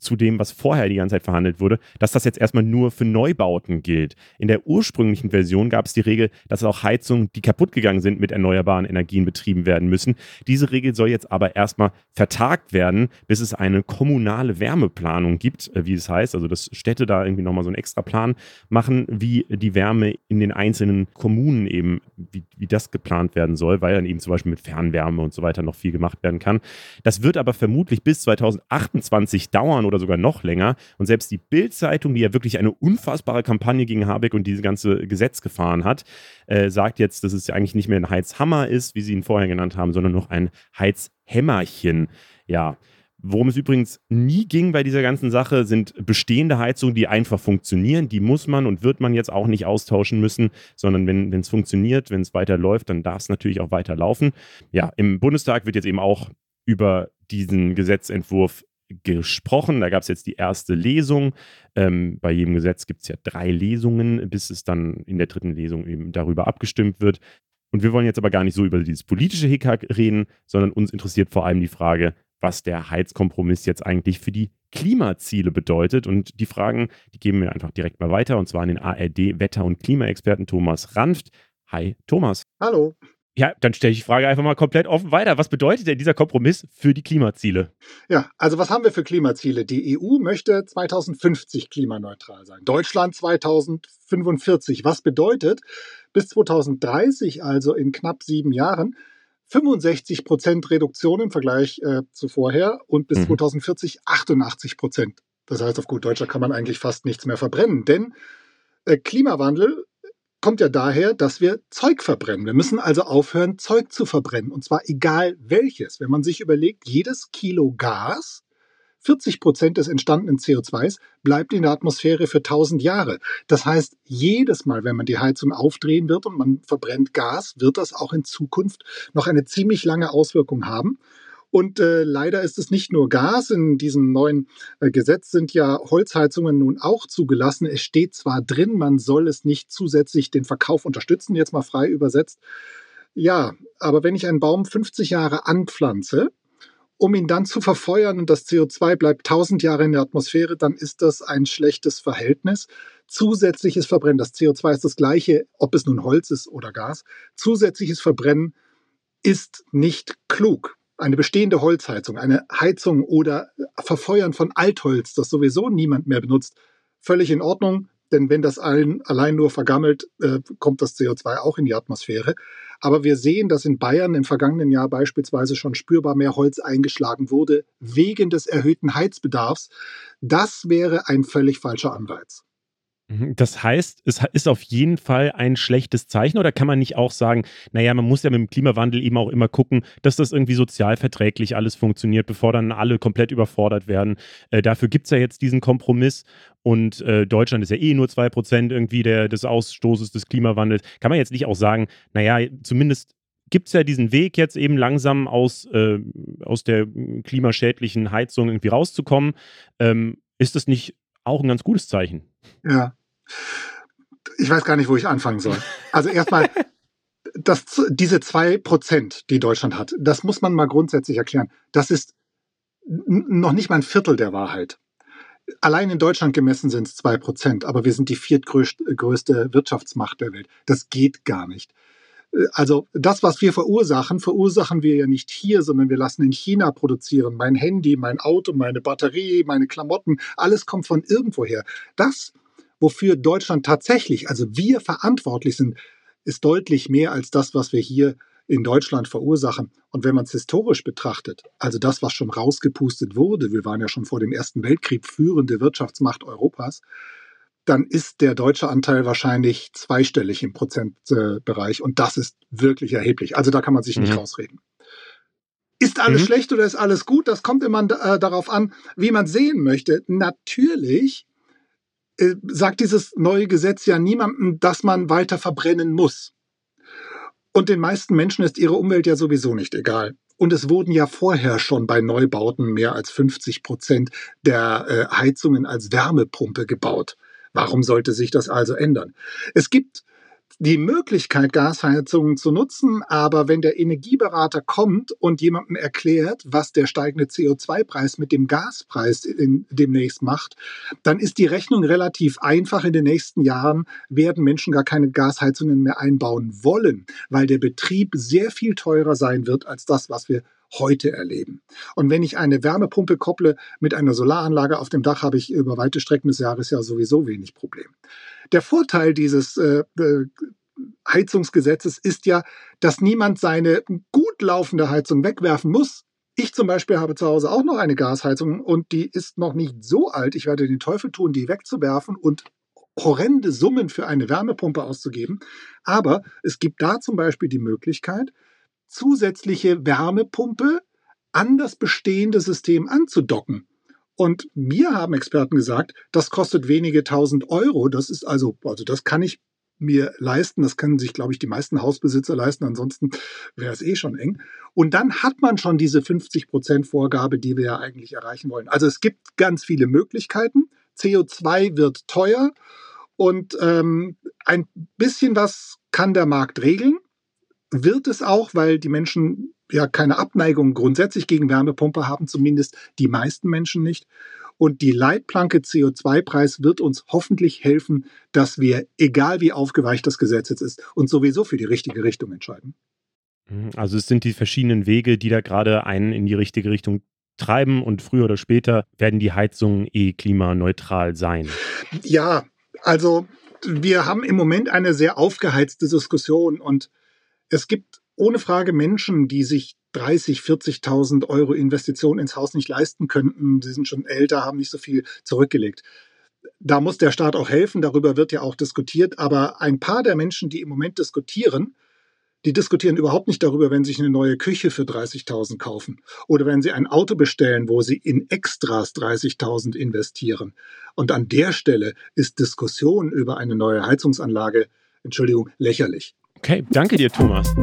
B: zu dem, was vorher die ganze Zeit verhandelt wurde, dass das jetzt erstmal nur für Neubauten gilt. In der ursprünglichen Version gab es die Regel, dass auch Heizungen, die kaputt gegangen sind, mit erneuerbaren Energien betrieben werden müssen. Diese Regel soll jetzt aber erstmal vertagt werden, bis es eine kommunale Wärmeplanung gibt, äh, wie es heißt. Also dass Städte da irgendwie nochmal so einen extra Plan machen, wie die Wärme in den einzelnen Kommunen Kommunen eben, wie, wie das geplant werden soll, weil dann eben zum Beispiel mit Fernwärme und so weiter noch viel gemacht werden kann. Das wird aber vermutlich bis 2028 dauern oder sogar noch länger. Und selbst die Bild-Zeitung, die ja wirklich eine unfassbare Kampagne gegen Habeck und dieses ganze Gesetz gefahren hat, äh, sagt jetzt, dass es ja eigentlich nicht mehr ein Heizhammer ist, wie sie ihn vorher genannt haben, sondern noch ein Heizhämmerchen. Ja, Worum es übrigens nie ging bei dieser ganzen Sache, sind bestehende Heizungen, die einfach funktionieren. Die muss man und wird man jetzt auch nicht austauschen müssen, sondern wenn es funktioniert, wenn es weiterläuft, dann darf es natürlich auch weiterlaufen. Ja, im Bundestag wird jetzt eben auch über diesen Gesetzentwurf gesprochen. Da gab es jetzt die erste Lesung. Ähm, bei jedem Gesetz gibt es ja drei Lesungen, bis es dann in der dritten Lesung eben darüber abgestimmt wird. Und wir wollen jetzt aber gar nicht so über dieses politische Hickhack reden, sondern uns interessiert vor allem die Frage, was der Heizkompromiss jetzt eigentlich für die Klimaziele bedeutet. Und die Fragen, die geben wir einfach direkt mal weiter, und zwar an den ARD-Wetter- und Klimaexperten Thomas Ranft. Hi, Thomas.
D: Hallo.
B: Ja, dann stelle ich die Frage einfach mal komplett offen weiter. Was bedeutet denn dieser Kompromiss für die Klimaziele?
D: Ja, also was haben wir für Klimaziele? Die EU möchte 2050 klimaneutral sein, Deutschland 2045. Was bedeutet, bis 2030, also in knapp sieben Jahren, 65 Prozent Reduktion im Vergleich äh, zu vorher und bis mhm. 2040 88 Prozent. Das heißt, auf gut Deutscher kann man eigentlich fast nichts mehr verbrennen, denn äh, Klimawandel kommt ja daher, dass wir Zeug verbrennen. Wir müssen also aufhören, Zeug zu verbrennen. Und zwar egal welches. Wenn man sich überlegt, jedes Kilo Gas 40 Prozent des entstandenen CO2s bleibt in der Atmosphäre für 1000 Jahre. Das heißt, jedes Mal, wenn man die Heizung aufdrehen wird und man verbrennt Gas, wird das auch in Zukunft noch eine ziemlich lange Auswirkung haben. Und äh, leider ist es nicht nur Gas. In diesem neuen äh, Gesetz sind ja Holzheizungen nun auch zugelassen. Es steht zwar drin, man soll es nicht zusätzlich den Verkauf unterstützen, jetzt mal frei übersetzt. Ja, aber wenn ich einen Baum 50 Jahre anpflanze, um ihn dann zu verfeuern und das CO2 bleibt 1000 Jahre in der Atmosphäre, dann ist das ein schlechtes Verhältnis. Zusätzliches Verbrennen, das CO2 ist das gleiche, ob es nun Holz ist oder Gas. Zusätzliches Verbrennen ist nicht klug. Eine bestehende Holzheizung, eine Heizung oder Verfeuern von Altholz, das sowieso niemand mehr benutzt, völlig in Ordnung, denn wenn das allen, allein nur vergammelt, äh, kommt das CO2 auch in die Atmosphäre. Aber wir sehen, dass in Bayern im vergangenen Jahr beispielsweise schon spürbar mehr Holz eingeschlagen wurde, wegen des erhöhten Heizbedarfs. Das wäre ein völlig falscher Anreiz.
B: Mhm. Das heißt, es ist auf jeden Fall ein schlechtes Zeichen oder kann man nicht auch sagen, naja, man muss ja mit dem Klimawandel eben auch immer gucken, dass das irgendwie sozial verträglich alles funktioniert, bevor dann alle komplett überfordert werden. Äh, dafür gibt es ja jetzt diesen Kompromiss und äh, Deutschland ist ja eh nur 2% irgendwie der, des Ausstoßes des Klimawandels. Kann man jetzt nicht auch sagen, naja, zumindest gibt es ja diesen Weg jetzt eben langsam aus, äh, aus der klimaschädlichen Heizung irgendwie rauszukommen. Ähm, ist das nicht auch ein ganz gutes Zeichen.
D: Ja. Ich weiß gar nicht, wo ich anfangen soll. Also erstmal, das, diese zwei Prozent, die Deutschland hat, das muss man mal grundsätzlich erklären. Das ist noch nicht mal ein Viertel der Wahrheit. Allein in Deutschland gemessen sind es zwei Prozent, aber wir sind die viertgrößte Wirtschaftsmacht der Welt. Das geht gar nicht. Also das, was wir verursachen, verursachen wir ja nicht hier, sondern wir lassen in China produzieren. Mein Handy, mein Auto, meine Batterie, meine Klamotten, alles kommt von irgendwoher. Das, wofür Deutschland tatsächlich, also wir verantwortlich sind, ist deutlich mehr als das, was wir hier in Deutschland verursachen. Und wenn man es historisch betrachtet, also das, was schon rausgepustet wurde, wir waren ja schon vor dem Ersten Weltkrieg führende Wirtschaftsmacht Europas, dann ist der deutsche Anteil wahrscheinlich zweistellig im Prozentbereich. Und das ist wirklich erheblich. Also da kann man sich nicht mhm. rausreden. Ist alles mhm. schlecht oder ist alles gut? Das kommt immer äh, darauf an, wie man sehen möchte. Natürlich äh, sagt dieses neue Gesetz ja niemandem, dass man weiter verbrennen muss. Und den meisten Menschen ist ihre Umwelt ja sowieso nicht egal. Und es wurden ja vorher schon bei Neubauten mehr als 50 Prozent der äh, Heizungen als Wärmepumpe gebaut. Warum sollte sich das also ändern? Es gibt die Möglichkeit, Gasheizungen zu nutzen, aber wenn der Energieberater kommt und jemandem erklärt, was der steigende CO2-Preis mit dem Gaspreis in, demnächst macht, dann ist die Rechnung relativ einfach. In den nächsten Jahren werden Menschen gar keine Gasheizungen mehr einbauen wollen, weil der Betrieb sehr viel teurer sein wird als das, was wir heute erleben. Und wenn ich eine Wärmepumpe kopple mit einer Solaranlage auf dem Dach, habe ich über weite Strecken des Jahres ja sowieso wenig Problem. Der Vorteil dieses äh, äh, Heizungsgesetzes ist ja, dass niemand seine gut laufende Heizung wegwerfen muss. Ich zum Beispiel habe zu Hause auch noch eine Gasheizung und die ist noch nicht so alt. Ich werde den Teufel tun, die wegzuwerfen und horrende Summen für eine Wärmepumpe auszugeben. Aber es gibt da zum Beispiel die Möglichkeit, zusätzliche Wärmepumpe an das bestehende System anzudocken. Und mir haben Experten gesagt, das kostet wenige tausend Euro. Das ist also, also das kann ich mir leisten. Das können sich, glaube ich, die meisten Hausbesitzer leisten. Ansonsten wäre es eh schon eng. Und dann hat man schon diese 50 Prozent Vorgabe, die wir ja eigentlich erreichen wollen. Also es gibt ganz viele Möglichkeiten. CO2 wird teuer und ähm, ein bisschen was kann der Markt regeln wird es auch, weil die Menschen ja keine Abneigung grundsätzlich gegen Wärmepumpe haben, zumindest die meisten Menschen nicht. Und die Leitplanke CO2-Preis wird uns hoffentlich helfen, dass wir, egal wie aufgeweicht das Gesetz jetzt ist, uns sowieso für die richtige Richtung entscheiden.
B: Mhm, also es sind die verschiedenen Wege, die da gerade einen in die richtige Richtung treiben und früher oder später werden die Heizungen eh klimaneutral sein.
D: Ja, also wir haben im Moment eine sehr aufgeheizte Diskussion und es gibt ohne Frage Menschen, die sich 30, 40.000 Euro Investitionen ins Haus nicht leisten könnten. Sie sind schon älter, haben nicht so viel zurückgelegt. Da muss der Staat auch helfen, darüber wird ja auch diskutiert. Aber ein paar der Menschen, die im Moment diskutieren, die diskutieren überhaupt nicht darüber, wenn sie sich eine neue Küche für 30.000 kaufen oder wenn sie ein Auto bestellen, wo sie in Extras 30.000 investieren. Und an der Stelle ist Diskussion über eine neue Heizungsanlage, Entschuldigung, lächerlich.
B: Okay, danke dir, Thomas.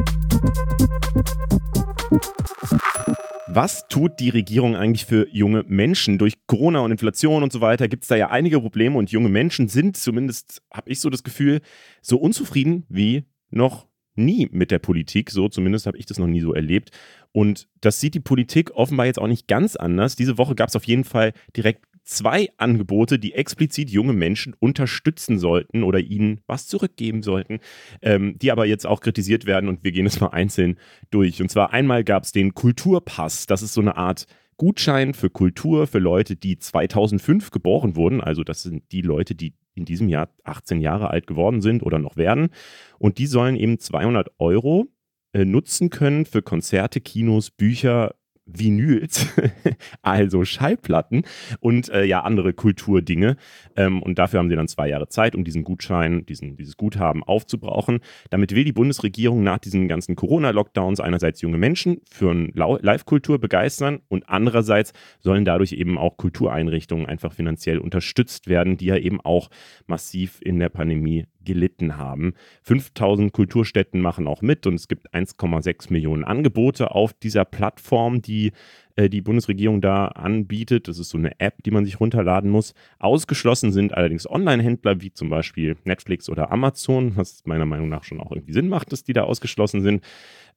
B: Was tut die Regierung eigentlich für junge Menschen? Durch Corona und Inflation und so weiter gibt es da ja einige Probleme und junge Menschen sind, zumindest habe ich so das Gefühl, so unzufrieden wie noch nie mit der Politik. So zumindest habe ich das noch nie so erlebt. Und das sieht die Politik offenbar jetzt auch nicht ganz anders. Diese Woche gab es auf jeden Fall direkt zwei Angebote, die explizit junge Menschen unterstützen sollten oder ihnen was zurückgeben sollten, ähm, die aber jetzt auch kritisiert werden und wir gehen es mal einzeln durch. Und zwar einmal gab es den Kulturpass. Das ist so eine Art Gutschein für Kultur für Leute, die 2005 geboren wurden. Also das sind die Leute, die in diesem Jahr 18 Jahre alt geworden sind oder noch werden. Und die sollen eben 200 Euro äh, nutzen können für Konzerte, Kinos, Bücher, Vinyls, also Schallplatten und äh, ja andere Kulturdinge. Ähm, und dafür haben sie dann zwei Jahre Zeit, um diesen Gutschein, diesen, dieses Guthaben aufzubrauchen. Damit will die Bundesregierung nach diesen ganzen Corona-Lockdowns einerseits junge Menschen für Live-Kultur begeistern und andererseits sollen dadurch eben auch Kultureinrichtungen einfach finanziell unterstützt werden, die ja eben auch massiv in der Pandemie gelitten haben. 5000 Kulturstätten machen auch mit und es gibt 1,6 Millionen Angebote auf dieser Plattform, die äh, die Bundesregierung da anbietet. Das ist so eine App, die man sich runterladen muss. Ausgeschlossen sind allerdings Online-Händler wie zum Beispiel Netflix oder Amazon, was meiner Meinung nach schon auch irgendwie Sinn macht, dass die da ausgeschlossen sind.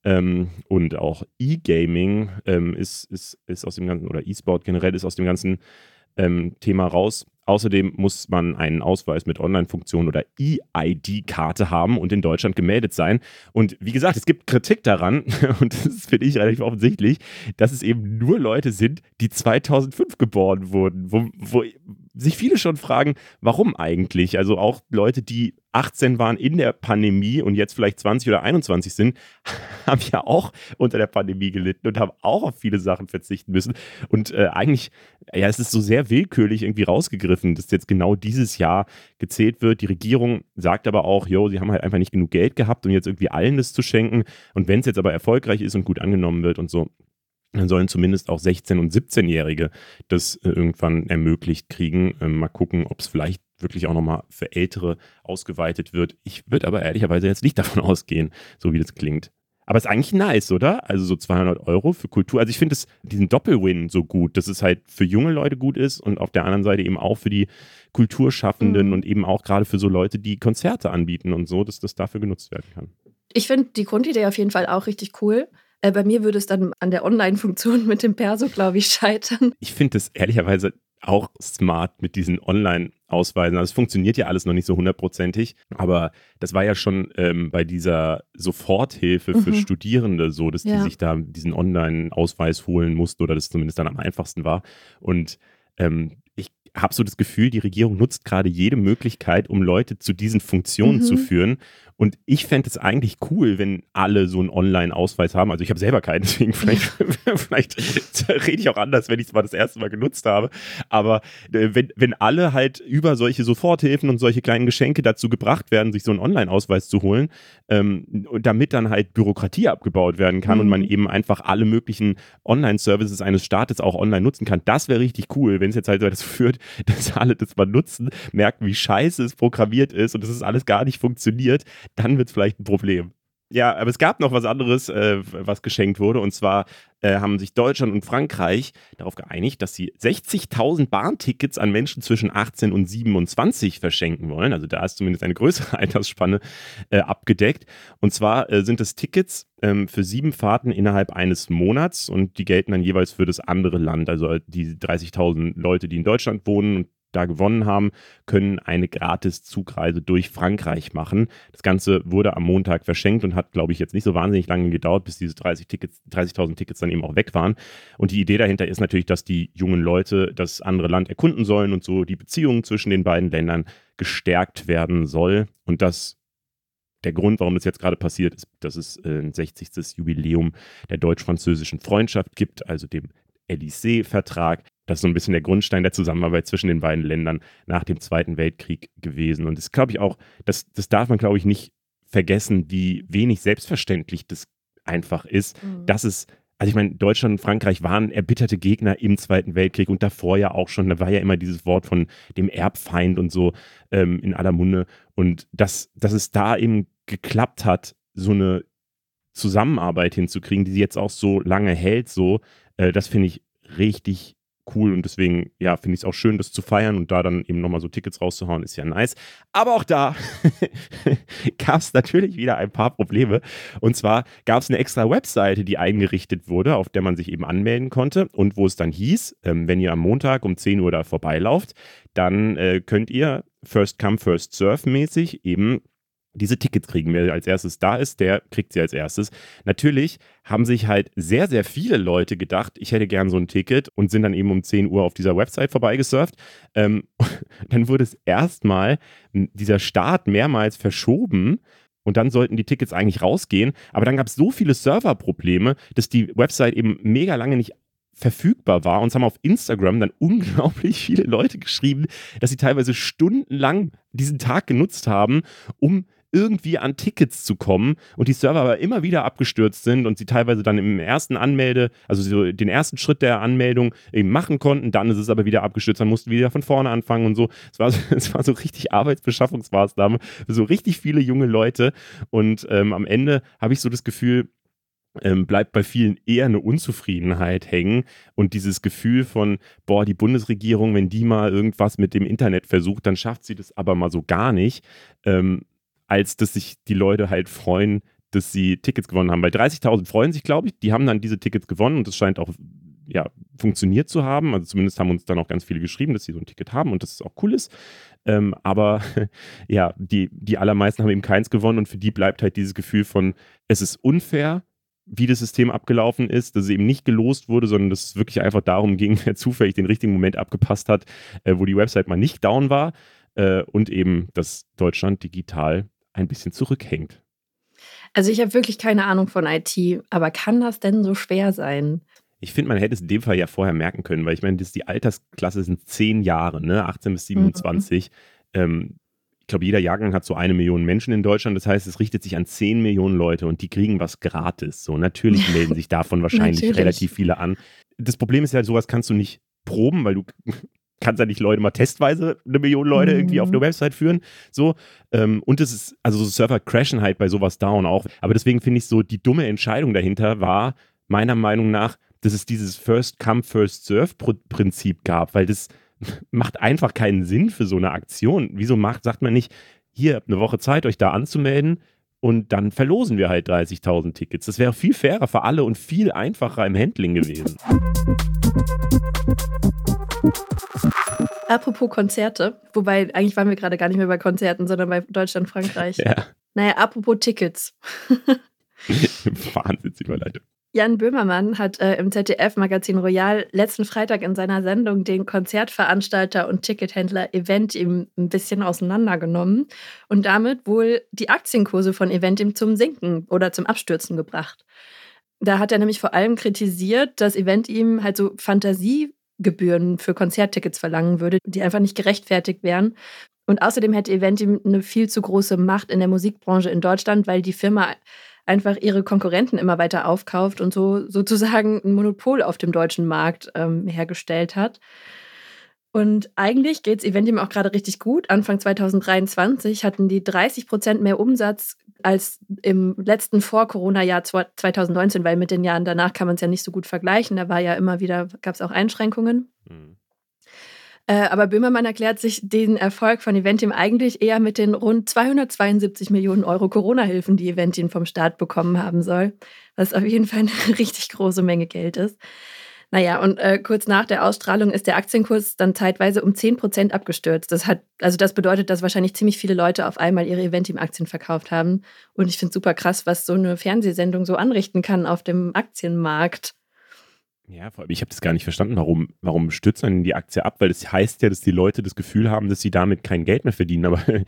B: Ähm, und auch E-Gaming ähm, ist, ist, ist aus dem ganzen, oder E-Sport generell ist aus dem ganzen ähm, Thema raus. Außerdem muss man einen Ausweis mit Online-Funktion oder E-ID-Karte haben und in Deutschland gemeldet sein. Und wie gesagt, es gibt Kritik daran, und das finde ich relativ offensichtlich, dass es eben nur Leute sind, die 2005 geboren wurden. Wo, wo, sich viele schon fragen, warum eigentlich? Also auch Leute, die 18 waren in der Pandemie und jetzt vielleicht 20 oder 21 sind, haben ja auch unter der Pandemie gelitten und haben auch auf viele Sachen verzichten müssen. Und äh, eigentlich, ja, es ist so sehr willkürlich irgendwie rausgegriffen, dass jetzt genau dieses Jahr gezählt wird. Die Regierung sagt aber auch, jo, sie haben halt einfach nicht genug Geld gehabt, um jetzt irgendwie allen das zu schenken. Und wenn es jetzt aber erfolgreich ist und gut angenommen wird und so, dann sollen zumindest auch 16- und 17-Jährige das äh, irgendwann ermöglicht kriegen. Ähm, mal gucken, ob es vielleicht wirklich auch nochmal für Ältere ausgeweitet wird. Ich würde aber ehrlicherweise jetzt nicht davon ausgehen, so wie das klingt. Aber es ist eigentlich nice, oder? Also so 200 Euro für Kultur. Also ich finde diesen Doppelwin so gut, dass es halt für junge Leute gut ist und auf der anderen Seite eben auch für die Kulturschaffenden mhm. und eben auch gerade für so Leute, die Konzerte anbieten und so, dass das dafür genutzt werden kann.
A: Ich finde die Grundidee auf jeden Fall auch richtig cool. Äh, bei mir würde es dann an der Online-Funktion mit dem Perso, glaube ich, scheitern.
B: Ich finde es ehrlicherweise auch smart mit diesen Online-Ausweisen. Also es funktioniert ja alles noch nicht so hundertprozentig, aber das war ja schon ähm, bei dieser Soforthilfe für mhm. Studierende so, dass ja. die sich da diesen Online-Ausweis holen mussten oder das zumindest dann am einfachsten war. Und ähm, ich habe so das Gefühl, die Regierung nutzt gerade jede Möglichkeit, um Leute zu diesen Funktionen mhm. zu führen. Und ich fände es eigentlich cool, wenn alle so einen Online-Ausweis haben. Also ich habe selber keinen, deswegen vielleicht, vielleicht rede ich auch anders, wenn ich es mal das erste Mal genutzt habe. Aber äh, wenn, wenn alle halt über solche Soforthilfen und solche kleinen Geschenke dazu gebracht werden, sich so einen Online-Ausweis zu holen, ähm, damit dann halt Bürokratie abgebaut werden kann mhm. und man mhm. eben einfach alle möglichen Online-Services eines Staates auch online nutzen kann, das wäre richtig cool, wenn es jetzt halt dazu führt, dass alle das mal nutzen, merken, wie scheiße es programmiert ist und dass es alles gar nicht funktioniert dann wird es vielleicht ein Problem. Ja, aber es gab noch was anderes, äh, was geschenkt wurde. Und zwar äh, haben sich Deutschland und Frankreich darauf geeinigt, dass sie 60.000 Bahntickets an Menschen zwischen 18 und 27 verschenken wollen. Also da ist zumindest eine größere Altersspanne äh, abgedeckt. Und zwar äh, sind es Tickets ähm, für sieben Fahrten innerhalb eines Monats und die gelten dann jeweils für das andere Land. Also die 30.000 Leute, die in Deutschland wohnen und da gewonnen haben, können eine gratis Zugreise durch Frankreich machen. Das Ganze wurde am Montag verschenkt und hat, glaube ich, jetzt nicht so wahnsinnig lange gedauert, bis diese 30 Tickets, 30.000 Tickets dann eben auch weg waren. Und die Idee dahinter ist natürlich, dass die jungen Leute das andere Land erkunden sollen und so die Beziehungen zwischen den beiden Ländern gestärkt werden soll. Und das der Grund, warum das jetzt gerade passiert, ist, dass es äh, ein 60. Jubiläum der deutsch-französischen Freundschaft gibt, also dem Élysée-Vertrag. Das ist so ein bisschen der Grundstein der Zusammenarbeit zwischen den beiden Ländern nach dem Zweiten Weltkrieg gewesen. Und das glaube ich auch, das, das darf man, glaube ich, nicht vergessen, wie wenig selbstverständlich das einfach ist, mhm. dass es also ich meine, Deutschland und Frankreich waren erbitterte Gegner im Zweiten Weltkrieg und davor ja auch schon, da war ja immer dieses Wort von dem Erbfeind und so ähm, in aller Munde. Und dass, dass es da eben geklappt hat, so eine Zusammenarbeit hinzukriegen, die jetzt auch so lange hält, so, äh, das finde ich richtig cool und deswegen, ja, finde ich es auch schön, das zu feiern und da dann eben nochmal so Tickets rauszuhauen, ist ja nice. Aber auch da gab es natürlich wieder ein paar Probleme. Und zwar gab es eine extra Webseite, die eingerichtet wurde, auf der man sich eben anmelden konnte und wo es dann hieß, ähm, wenn ihr am Montag um 10 Uhr da vorbeilauft, dann äh, könnt ihr First Come, First Serve mäßig eben diese Tickets kriegen. Wer als erstes da ist, der kriegt sie als erstes. Natürlich haben sich halt sehr, sehr viele Leute gedacht, ich hätte gern so ein Ticket und sind dann eben um 10 Uhr auf dieser Website vorbeigesurft. Ähm, dann wurde es erstmal dieser Start mehrmals verschoben. Und dann sollten die Tickets eigentlich rausgehen. Aber dann gab es so viele Serverprobleme, dass die Website eben mega lange nicht verfügbar war. Und es haben auf Instagram dann unglaublich viele Leute geschrieben, dass sie teilweise stundenlang diesen Tag genutzt haben, um irgendwie an Tickets zu kommen und die Server aber immer wieder abgestürzt sind und sie teilweise dann im ersten Anmelde, also so den ersten Schritt der Anmeldung eben machen konnten, dann ist es aber wieder abgestürzt, dann mussten wir wieder von vorne anfangen und so. Es war so, es war so richtig Arbeitsbeschaffungsmaßnahme für so richtig viele junge Leute und ähm, am Ende habe ich so das Gefühl, ähm, bleibt bei vielen eher eine Unzufriedenheit hängen und dieses Gefühl von, boah, die Bundesregierung, wenn die mal irgendwas mit dem Internet versucht, dann schafft sie das aber mal so gar nicht. Ähm, als dass sich die Leute halt freuen, dass sie Tickets gewonnen haben. Weil 30.000 freuen sich, glaube ich. Die haben dann diese Tickets gewonnen und das scheint auch ja, funktioniert zu haben. Also zumindest haben uns dann auch ganz viele geschrieben, dass sie so ein Ticket haben und dass es auch cool ist. Ähm, aber ja, die, die allermeisten haben eben keins gewonnen und für die bleibt halt dieses Gefühl von, es ist unfair, wie das System abgelaufen ist, dass es eben nicht gelost wurde, sondern dass es wirklich einfach darum ging, wer zufällig den richtigen Moment abgepasst hat, äh, wo die Website mal nicht down war äh, und eben, dass Deutschland digital ein bisschen zurückhängt.
A: Also ich habe wirklich keine Ahnung von IT, aber kann das denn so schwer sein?
B: Ich finde, man hätte es in dem Fall ja vorher merken können, weil ich meine, die Altersklasse sind zehn Jahre, ne? 18 bis 27. Mhm. Ähm, ich glaube, jeder Jahrgang hat so eine Million Menschen in Deutschland. Das heißt, es richtet sich an zehn Millionen Leute und die kriegen was gratis. So, natürlich melden sich davon wahrscheinlich relativ viele an. Das Problem ist ja, sowas kannst du nicht proben, weil du kannst ja nicht Leute mal testweise eine Million Leute mhm. irgendwie auf eine Website führen. So. Ähm, und es ist, also so Server crashen halt bei sowas down auch. Aber deswegen finde ich so, die dumme Entscheidung dahinter war, meiner Meinung nach, dass es dieses First Come, First Serve-Prinzip gab, weil das macht einfach keinen Sinn für so eine Aktion. Wieso macht, sagt man nicht, hier habt eine Woche Zeit, euch da anzumelden und dann verlosen wir halt 30.000 Tickets. Das wäre viel fairer für alle und viel einfacher im Handling gewesen.
A: Apropos Konzerte, wobei eigentlich waren wir gerade gar nicht mehr bei Konzerten, sondern bei Deutschland, Frankreich. Ja. Naja, apropos Tickets.
B: Wahnsinnsüberleitung.
A: Jan Böhmermann hat äh, im ZDF-Magazin Royal letzten Freitag in seiner Sendung den Konzertveranstalter und Tickethändler Eventim ein bisschen auseinandergenommen und damit wohl die Aktienkurse von Eventim zum Sinken oder zum Abstürzen gebracht. Da hat er nämlich vor allem kritisiert, dass Eventim halt so Fantasiegebühren für Konzerttickets verlangen würde, die einfach nicht gerechtfertigt wären. Und außerdem hätte Eventim eine viel zu große Macht in der Musikbranche in Deutschland, weil die Firma einfach ihre Konkurrenten immer weiter aufkauft und so sozusagen ein Monopol auf dem deutschen Markt ähm, hergestellt hat. Und eigentlich geht es Eventim auch gerade richtig gut. Anfang 2023 hatten die 30 Prozent mehr Umsatz als im letzten Vor-Corona-Jahr 2019, weil mit den Jahren danach kann man es ja nicht so gut vergleichen. Da war ja immer wieder, gab es auch Einschränkungen. Mhm. Äh, aber Böhmermann erklärt sich den Erfolg von Eventim eigentlich eher mit den rund 272 Millionen Euro Corona-Hilfen, die Eventim vom Staat bekommen haben soll, was auf jeden Fall eine richtig große Menge Geld ist. Naja, und äh, kurz nach der Ausstrahlung ist der Aktienkurs dann zeitweise um 10 Prozent abgestürzt. Das hat, also das bedeutet, dass wahrscheinlich ziemlich viele Leute auf einmal ihre Eventim-Aktien verkauft haben. Und ich finde es super krass, was so eine Fernsehsendung so anrichten kann auf dem Aktienmarkt.
B: Ja, vor allem, ich habe das gar nicht verstanden, warum, warum stürzt man die Aktie ab? Weil das heißt ja, dass die Leute das Gefühl haben, dass sie damit kein Geld mehr verdienen. Aber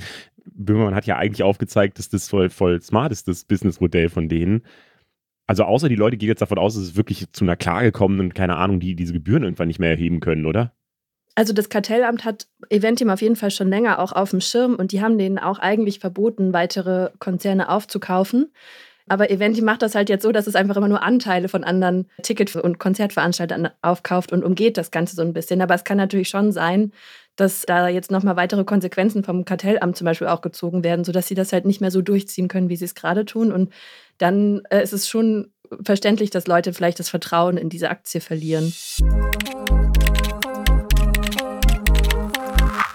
B: Böhmermann hat ja eigentlich aufgezeigt, dass das voll, voll smart ist, das Businessmodell von denen. Also außer die Leute gehen jetzt davon aus, dass es wirklich zu einer Klage kommt und keine Ahnung, die diese Gebühren irgendwann nicht mehr erheben können, oder?
A: Also das Kartellamt hat Eventim auf jeden Fall schon länger auch auf dem Schirm und die haben denen auch eigentlich verboten, weitere Konzerne aufzukaufen. Aber Eventi macht das halt jetzt so, dass es einfach immer nur Anteile von anderen Ticket- und Konzertveranstaltern aufkauft und umgeht das Ganze so ein bisschen. Aber es kann natürlich schon sein, dass da jetzt nochmal weitere Konsequenzen vom Kartellamt zum Beispiel auch gezogen werden, sodass sie das halt nicht mehr so durchziehen können, wie sie es gerade tun. Und dann äh, ist es schon verständlich, dass Leute vielleicht das Vertrauen in diese Aktie verlieren.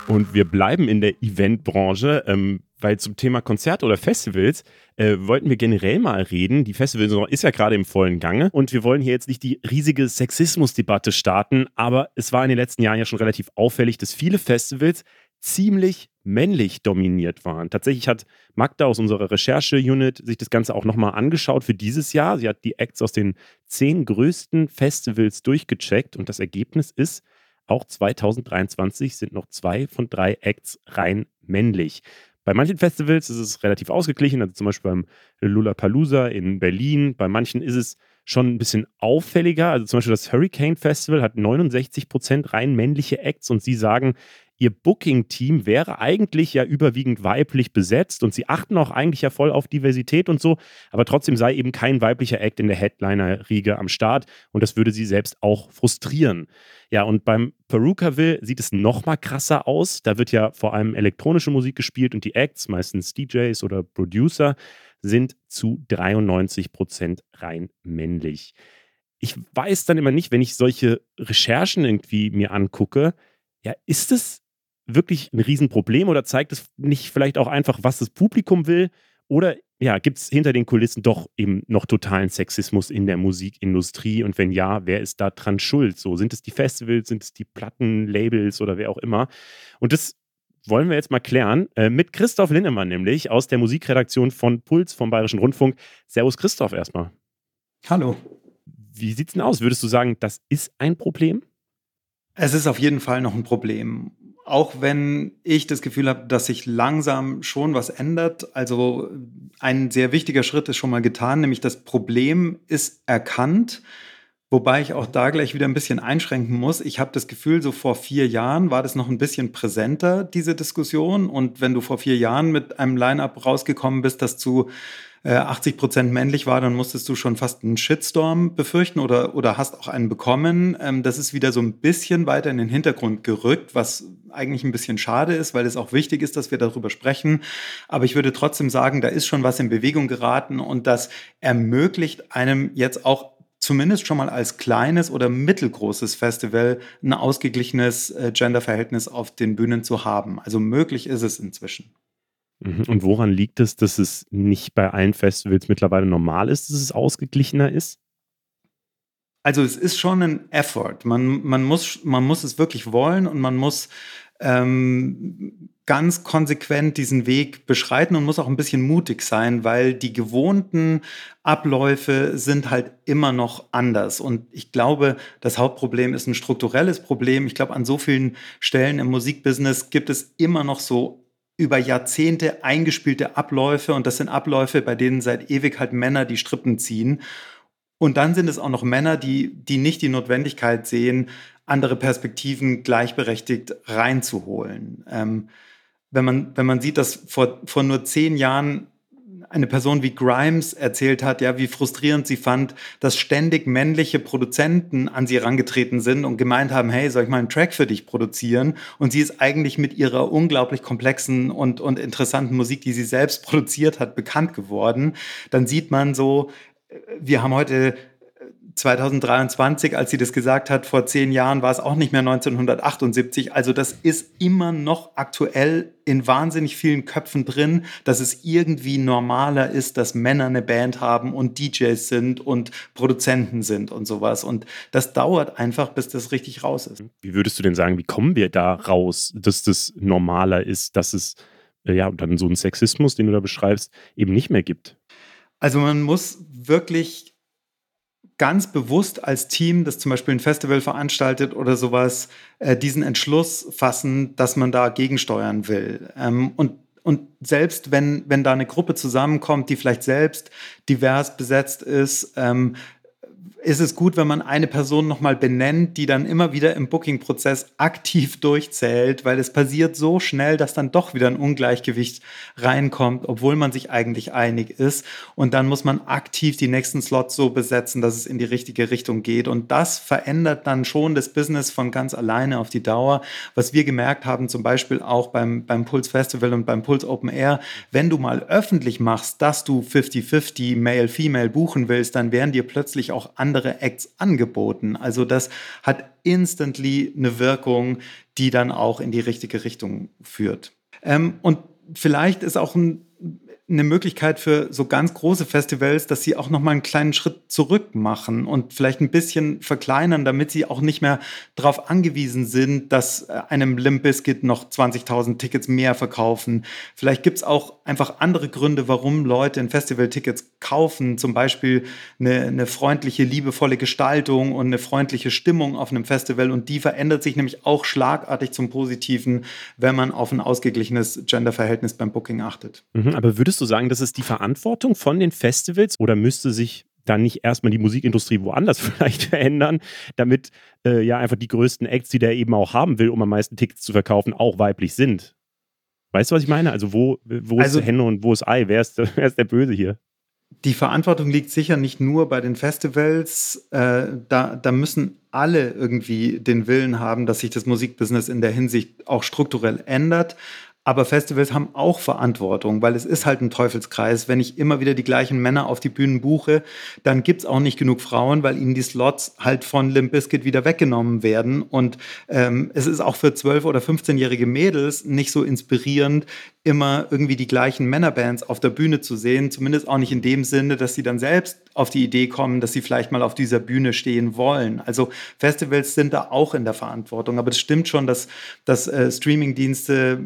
B: Und wir bleiben in der Eventbranche. Ähm, weil zum Thema Konzerte oder Festivals äh, wollten wir generell mal reden. Die Festivalsaison ist ja gerade im vollen Gange und wir wollen hier jetzt nicht die riesige Sexismusdebatte starten, aber es war in den letzten Jahren ja schon relativ auffällig, dass viele Festivals ziemlich männlich dominiert waren. Tatsächlich hat Magda aus unserer Recherche-Unit sich das Ganze auch nochmal angeschaut für dieses Jahr. Sie hat die Acts aus den zehn größten Festivals durchgecheckt und das Ergebnis ist, auch 2023 sind noch zwei von drei Acts rein männlich. Bei manchen Festivals ist es relativ ausgeglichen, also zum Beispiel beim Lollapalooza in Berlin. Bei manchen ist es schon ein bisschen auffälliger. Also zum Beispiel das Hurricane Festival hat 69 Prozent rein männliche Acts und sie sagen, ihr Booking-Team wäre eigentlich ja überwiegend weiblich besetzt und sie achten auch eigentlich ja voll auf Diversität und so, aber trotzdem sei eben kein weiblicher Act in der Headliner-Riege am Start und das würde sie selbst auch frustrieren. Ja, und beim Perukaville sieht es noch mal krasser aus. Da wird ja vor allem elektronische Musik gespielt und die Acts, meistens DJs oder Producer, sind zu 93 Prozent rein männlich. Ich weiß dann immer nicht, wenn ich solche Recherchen irgendwie mir angucke, ja, ist es wirklich ein Riesenproblem oder zeigt es nicht vielleicht auch einfach, was das Publikum will? Oder ja, gibt es hinter den Kulissen doch eben noch totalen Sexismus in der Musikindustrie? Und wenn ja, wer ist da dran schuld? So, sind es die Festivals, sind es die Plattenlabels oder wer auch immer? Und das wollen wir jetzt mal klären äh, mit Christoph Linnemann, nämlich aus der Musikredaktion von Puls vom Bayerischen Rundfunk. Servus Christoph erstmal.
E: Hallo.
B: Wie sieht es denn aus? Würdest du sagen, das ist ein Problem?
E: Es ist auf jeden Fall noch ein Problem. Auch wenn ich das Gefühl habe, dass sich langsam schon was ändert. Also ein sehr wichtiger Schritt ist schon mal getan, nämlich das Problem ist erkannt. Wobei ich auch da gleich wieder ein bisschen einschränken muss. Ich habe das Gefühl, so vor vier Jahren war das noch ein bisschen präsenter, diese Diskussion. Und wenn du vor vier Jahren mit einem Line-up rausgekommen bist, das zu 80 äh, Prozent männlich war, dann musstest du schon fast einen Shitstorm befürchten oder, oder hast auch einen bekommen. Ähm, das ist wieder so ein bisschen weiter in den Hintergrund gerückt, was eigentlich ein bisschen schade ist, weil es auch wichtig ist, dass wir darüber sprechen. Aber ich würde trotzdem sagen, da ist schon was in Bewegung geraten und das ermöglicht einem jetzt auch zumindest schon mal als kleines oder mittelgroßes Festival ein ausgeglichenes äh, Genderverhältnis auf den Bühnen zu haben. Also möglich ist es inzwischen.
B: Mhm. Und woran liegt es, dass es nicht bei allen Festivals mittlerweile normal ist, dass es ausgeglichener ist?
E: Also es ist schon ein Effort. Man, man, muss, man muss es wirklich wollen und man muss ähm, ganz konsequent diesen Weg beschreiten und muss auch ein bisschen mutig sein, weil die gewohnten Abläufe sind halt immer noch anders. Und ich glaube, das Hauptproblem ist ein strukturelles Problem. Ich glaube, an so vielen Stellen im Musikbusiness gibt es immer noch so über Jahrzehnte eingespielte Abläufe und das sind Abläufe, bei denen seit ewig halt Männer die Strippen ziehen. Und dann sind es auch noch Männer, die, die nicht die Notwendigkeit sehen, andere Perspektiven gleichberechtigt reinzuholen. Ähm, wenn, man, wenn man sieht, dass vor, vor nur zehn Jahren eine Person wie Grimes erzählt hat, ja, wie frustrierend sie fand, dass ständig männliche Produzenten an sie herangetreten sind und gemeint haben, hey, soll ich mal einen Track für dich produzieren? Und sie ist eigentlich mit ihrer unglaublich komplexen und, und interessanten Musik, die sie selbst produziert hat, bekannt geworden. Dann sieht man so, äh, wir haben heute 2023, als sie das gesagt hat, vor zehn Jahren war es auch nicht mehr 1978. Also das ist immer noch aktuell in wahnsinnig vielen Köpfen drin, dass es irgendwie normaler ist, dass Männer eine Band haben und DJs sind und Produzenten sind und sowas. Und das dauert einfach, bis das richtig raus ist.
B: Wie würdest du denn sagen, wie kommen wir da raus, dass das normaler ist, dass es äh, ja dann so einen Sexismus, den du da beschreibst, eben nicht mehr gibt?
E: Also man muss wirklich ganz bewusst als Team, das zum Beispiel ein Festival veranstaltet oder sowas, äh, diesen Entschluss fassen, dass man da gegensteuern will. Ähm, und und selbst wenn, wenn da eine Gruppe zusammenkommt, die vielleicht selbst divers besetzt ist, ähm, ist es gut, wenn man eine Person nochmal benennt, die dann immer wieder im Booking-Prozess aktiv durchzählt, weil es passiert so schnell, dass dann doch wieder ein Ungleichgewicht reinkommt, obwohl man sich eigentlich einig ist. Und dann muss man aktiv die nächsten Slots so besetzen, dass es in die richtige Richtung geht. Und das verändert dann schon das Business von ganz alleine auf die Dauer. Was wir gemerkt haben, zum Beispiel auch beim, beim Puls Festival und beim Puls Open Air, wenn du mal öffentlich machst, dass du 50-50 Male-Female buchen willst, dann werden dir plötzlich auch andere andere Acts angeboten. Also das hat instantly eine Wirkung, die dann auch in die richtige Richtung führt. Ähm, und vielleicht ist auch ein eine Möglichkeit für so ganz große Festivals, dass sie auch noch mal einen kleinen Schritt zurück machen und vielleicht ein bisschen verkleinern, damit sie auch nicht mehr darauf angewiesen sind, dass äh, einem Limp Bizkit noch 20.000 Tickets mehr verkaufen. Vielleicht gibt es auch einfach andere Gründe, warum Leute in Festival-Tickets kaufen. Zum Beispiel eine, eine freundliche, liebevolle Gestaltung und eine freundliche Stimmung auf einem Festival. Und die verändert sich nämlich auch schlagartig zum Positiven, wenn man auf ein ausgeglichenes Genderverhältnis beim Booking achtet.
B: Mhm, aber würdest du sagen, das ist die Verantwortung von den Festivals oder müsste sich dann nicht erstmal die Musikindustrie woanders vielleicht verändern, damit äh, ja einfach die größten Acts, die der eben auch haben will, um am meisten Tickets zu verkaufen, auch weiblich sind? Weißt du, was ich meine? Also wo, wo also, ist Henne und wo ist Ei? Wer ist, wer ist der Böse hier?
E: Die Verantwortung liegt sicher nicht nur bei den Festivals. Äh, da, da müssen alle irgendwie den Willen haben, dass sich das Musikbusiness in der Hinsicht auch strukturell ändert. Aber Festivals haben auch Verantwortung, weil es ist halt ein Teufelskreis. Wenn ich immer wieder die gleichen Männer auf die Bühnen buche, dann gibt's auch nicht genug Frauen, weil ihnen die Slots halt von Limp Bizkit wieder weggenommen werden. Und ähm, es ist auch für 12- oder 15-jährige Mädels nicht so inspirierend, immer irgendwie die gleichen Männerbands auf der Bühne zu sehen. Zumindest auch nicht in dem Sinne, dass sie dann selbst auf die Idee kommen, dass sie vielleicht mal auf dieser Bühne stehen wollen. Also Festivals sind da auch in der Verantwortung. Aber es stimmt schon, dass, dass äh, Streamingdienste,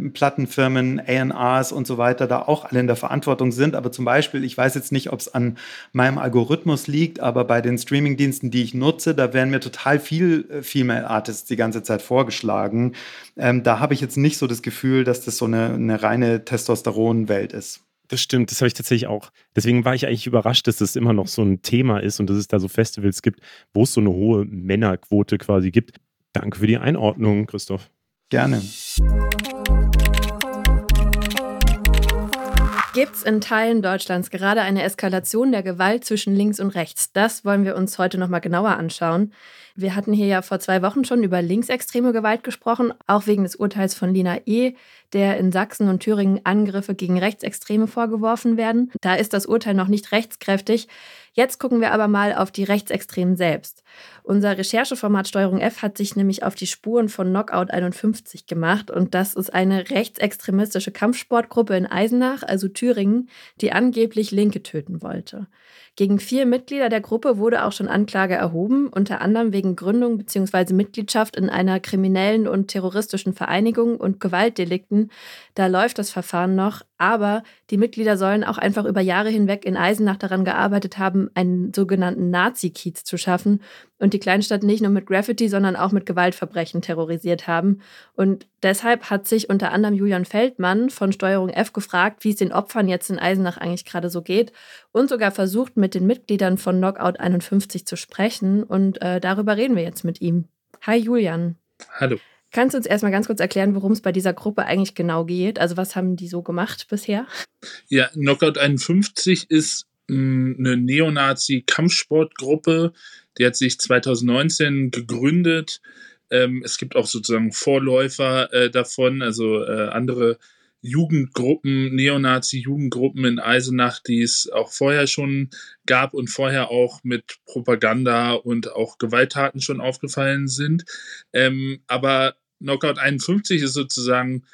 E: Plattenfirmen, ANRs und so weiter da auch alle in der Verantwortung sind. Aber zum Beispiel, ich weiß jetzt nicht, ob es an meinem Algorithmus liegt, aber bei den Streamingdiensten, die ich nutze, da werden mir total viel äh, Female Artists die ganze Zeit vorgeschlagen. Ähm, da habe ich jetzt nicht so das Gefühl, dass das so eine, eine reine Testosteron-Welt ist.
B: Das stimmt, das habe ich tatsächlich auch. Deswegen war ich eigentlich überrascht, dass das immer noch so ein Thema ist und dass es da so Festivals gibt, wo es so eine hohe Männerquote quasi gibt. Danke für die Einordnung, Christoph.
E: Gerne.
A: Gibt es in Teilen Deutschlands gerade eine Eskalation der Gewalt zwischen links und rechts? Das wollen wir uns heute nochmal genauer anschauen. Wir hatten hier ja vor zwei Wochen schon über linksextreme Gewalt gesprochen, auch wegen des Urteils von Lina E., der in Sachsen und Thüringen Angriffe gegen Rechtsextreme vorgeworfen werden. Da ist das Urteil noch nicht rechtskräftig. Jetzt gucken wir aber mal auf die Rechtsextremen selbst. Unser Rechercheformat Steuerung F hat sich nämlich auf die Spuren von Knockout 51 gemacht und das ist eine rechtsextremistische Kampfsportgruppe in Eisenach, also Thüringen, die angeblich Linke töten wollte. Gegen vier Mitglieder der Gruppe wurde auch schon Anklage erhoben, unter anderem wegen Gründung bzw. Mitgliedschaft in einer kriminellen und terroristischen Vereinigung und Gewaltdelikten. Da läuft das Verfahren noch, aber die Mitglieder sollen auch einfach über Jahre hinweg in Eisenach daran gearbeitet haben, einen sogenannten Nazi-Kiez zu schaffen und die Kleinstadt nicht nur mit Graffiti, sondern auch mit Gewaltverbrechen terrorisiert haben. Und deshalb hat sich unter anderem Julian Feldmann von Steuerung F gefragt, wie es den Opfern jetzt in Eisenach eigentlich gerade so geht und sogar versucht, mit den Mitgliedern von Knockout 51 zu sprechen. Und äh, darüber reden wir jetzt mit ihm. Hi Julian.
F: Hallo.
A: Kannst du uns erstmal ganz kurz erklären, worum es bei dieser Gruppe eigentlich genau geht? Also was haben die so gemacht bisher?
F: Ja, Knockout 51 ist mm, eine Neonazi-Kampfsportgruppe, die hat sich 2019 gegründet. Ähm, es gibt auch sozusagen Vorläufer äh, davon, also äh, andere Jugendgruppen, Neonazi-Jugendgruppen in Eisenach, die es auch vorher schon gab und vorher auch mit Propaganda und auch Gewalttaten schon aufgefallen sind. Ähm, aber Knockout 51 ist sozusagen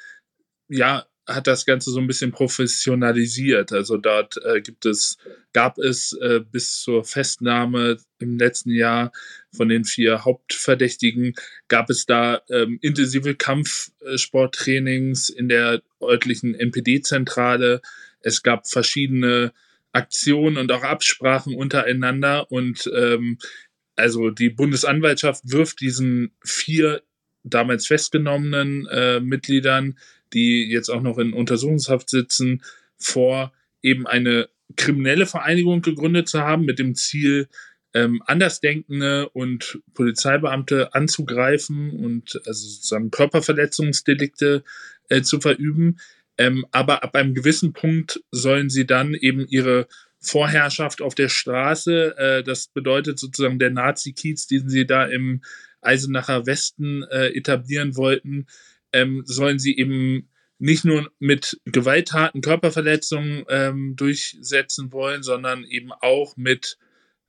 F: ja hat das Ganze so ein bisschen professionalisiert. Also dort äh, gibt es, gab es äh, bis zur Festnahme im letzten Jahr von den vier Hauptverdächtigen, gab es da ähm, intensive Kampfsporttrainings in der örtlichen NPD-Zentrale. Es gab verschiedene Aktionen und auch Absprachen untereinander und ähm, also die Bundesanwaltschaft wirft diesen vier damals festgenommenen äh, Mitgliedern die jetzt auch noch in Untersuchungshaft sitzen, vor, eben eine kriminelle Vereinigung gegründet zu haben mit dem Ziel, ähm, Andersdenkende und Polizeibeamte anzugreifen und also sozusagen Körperverletzungsdelikte äh, zu verüben. Ähm, aber ab einem gewissen Punkt sollen sie dann eben ihre Vorherrschaft auf der Straße, äh, das bedeutet sozusagen der Nazi-Kiez, den sie da im Eisenacher Westen äh, etablieren wollten, ähm, sollen sie eben nicht nur mit Gewalttaten, Körperverletzungen ähm, durchsetzen wollen, sondern eben auch mit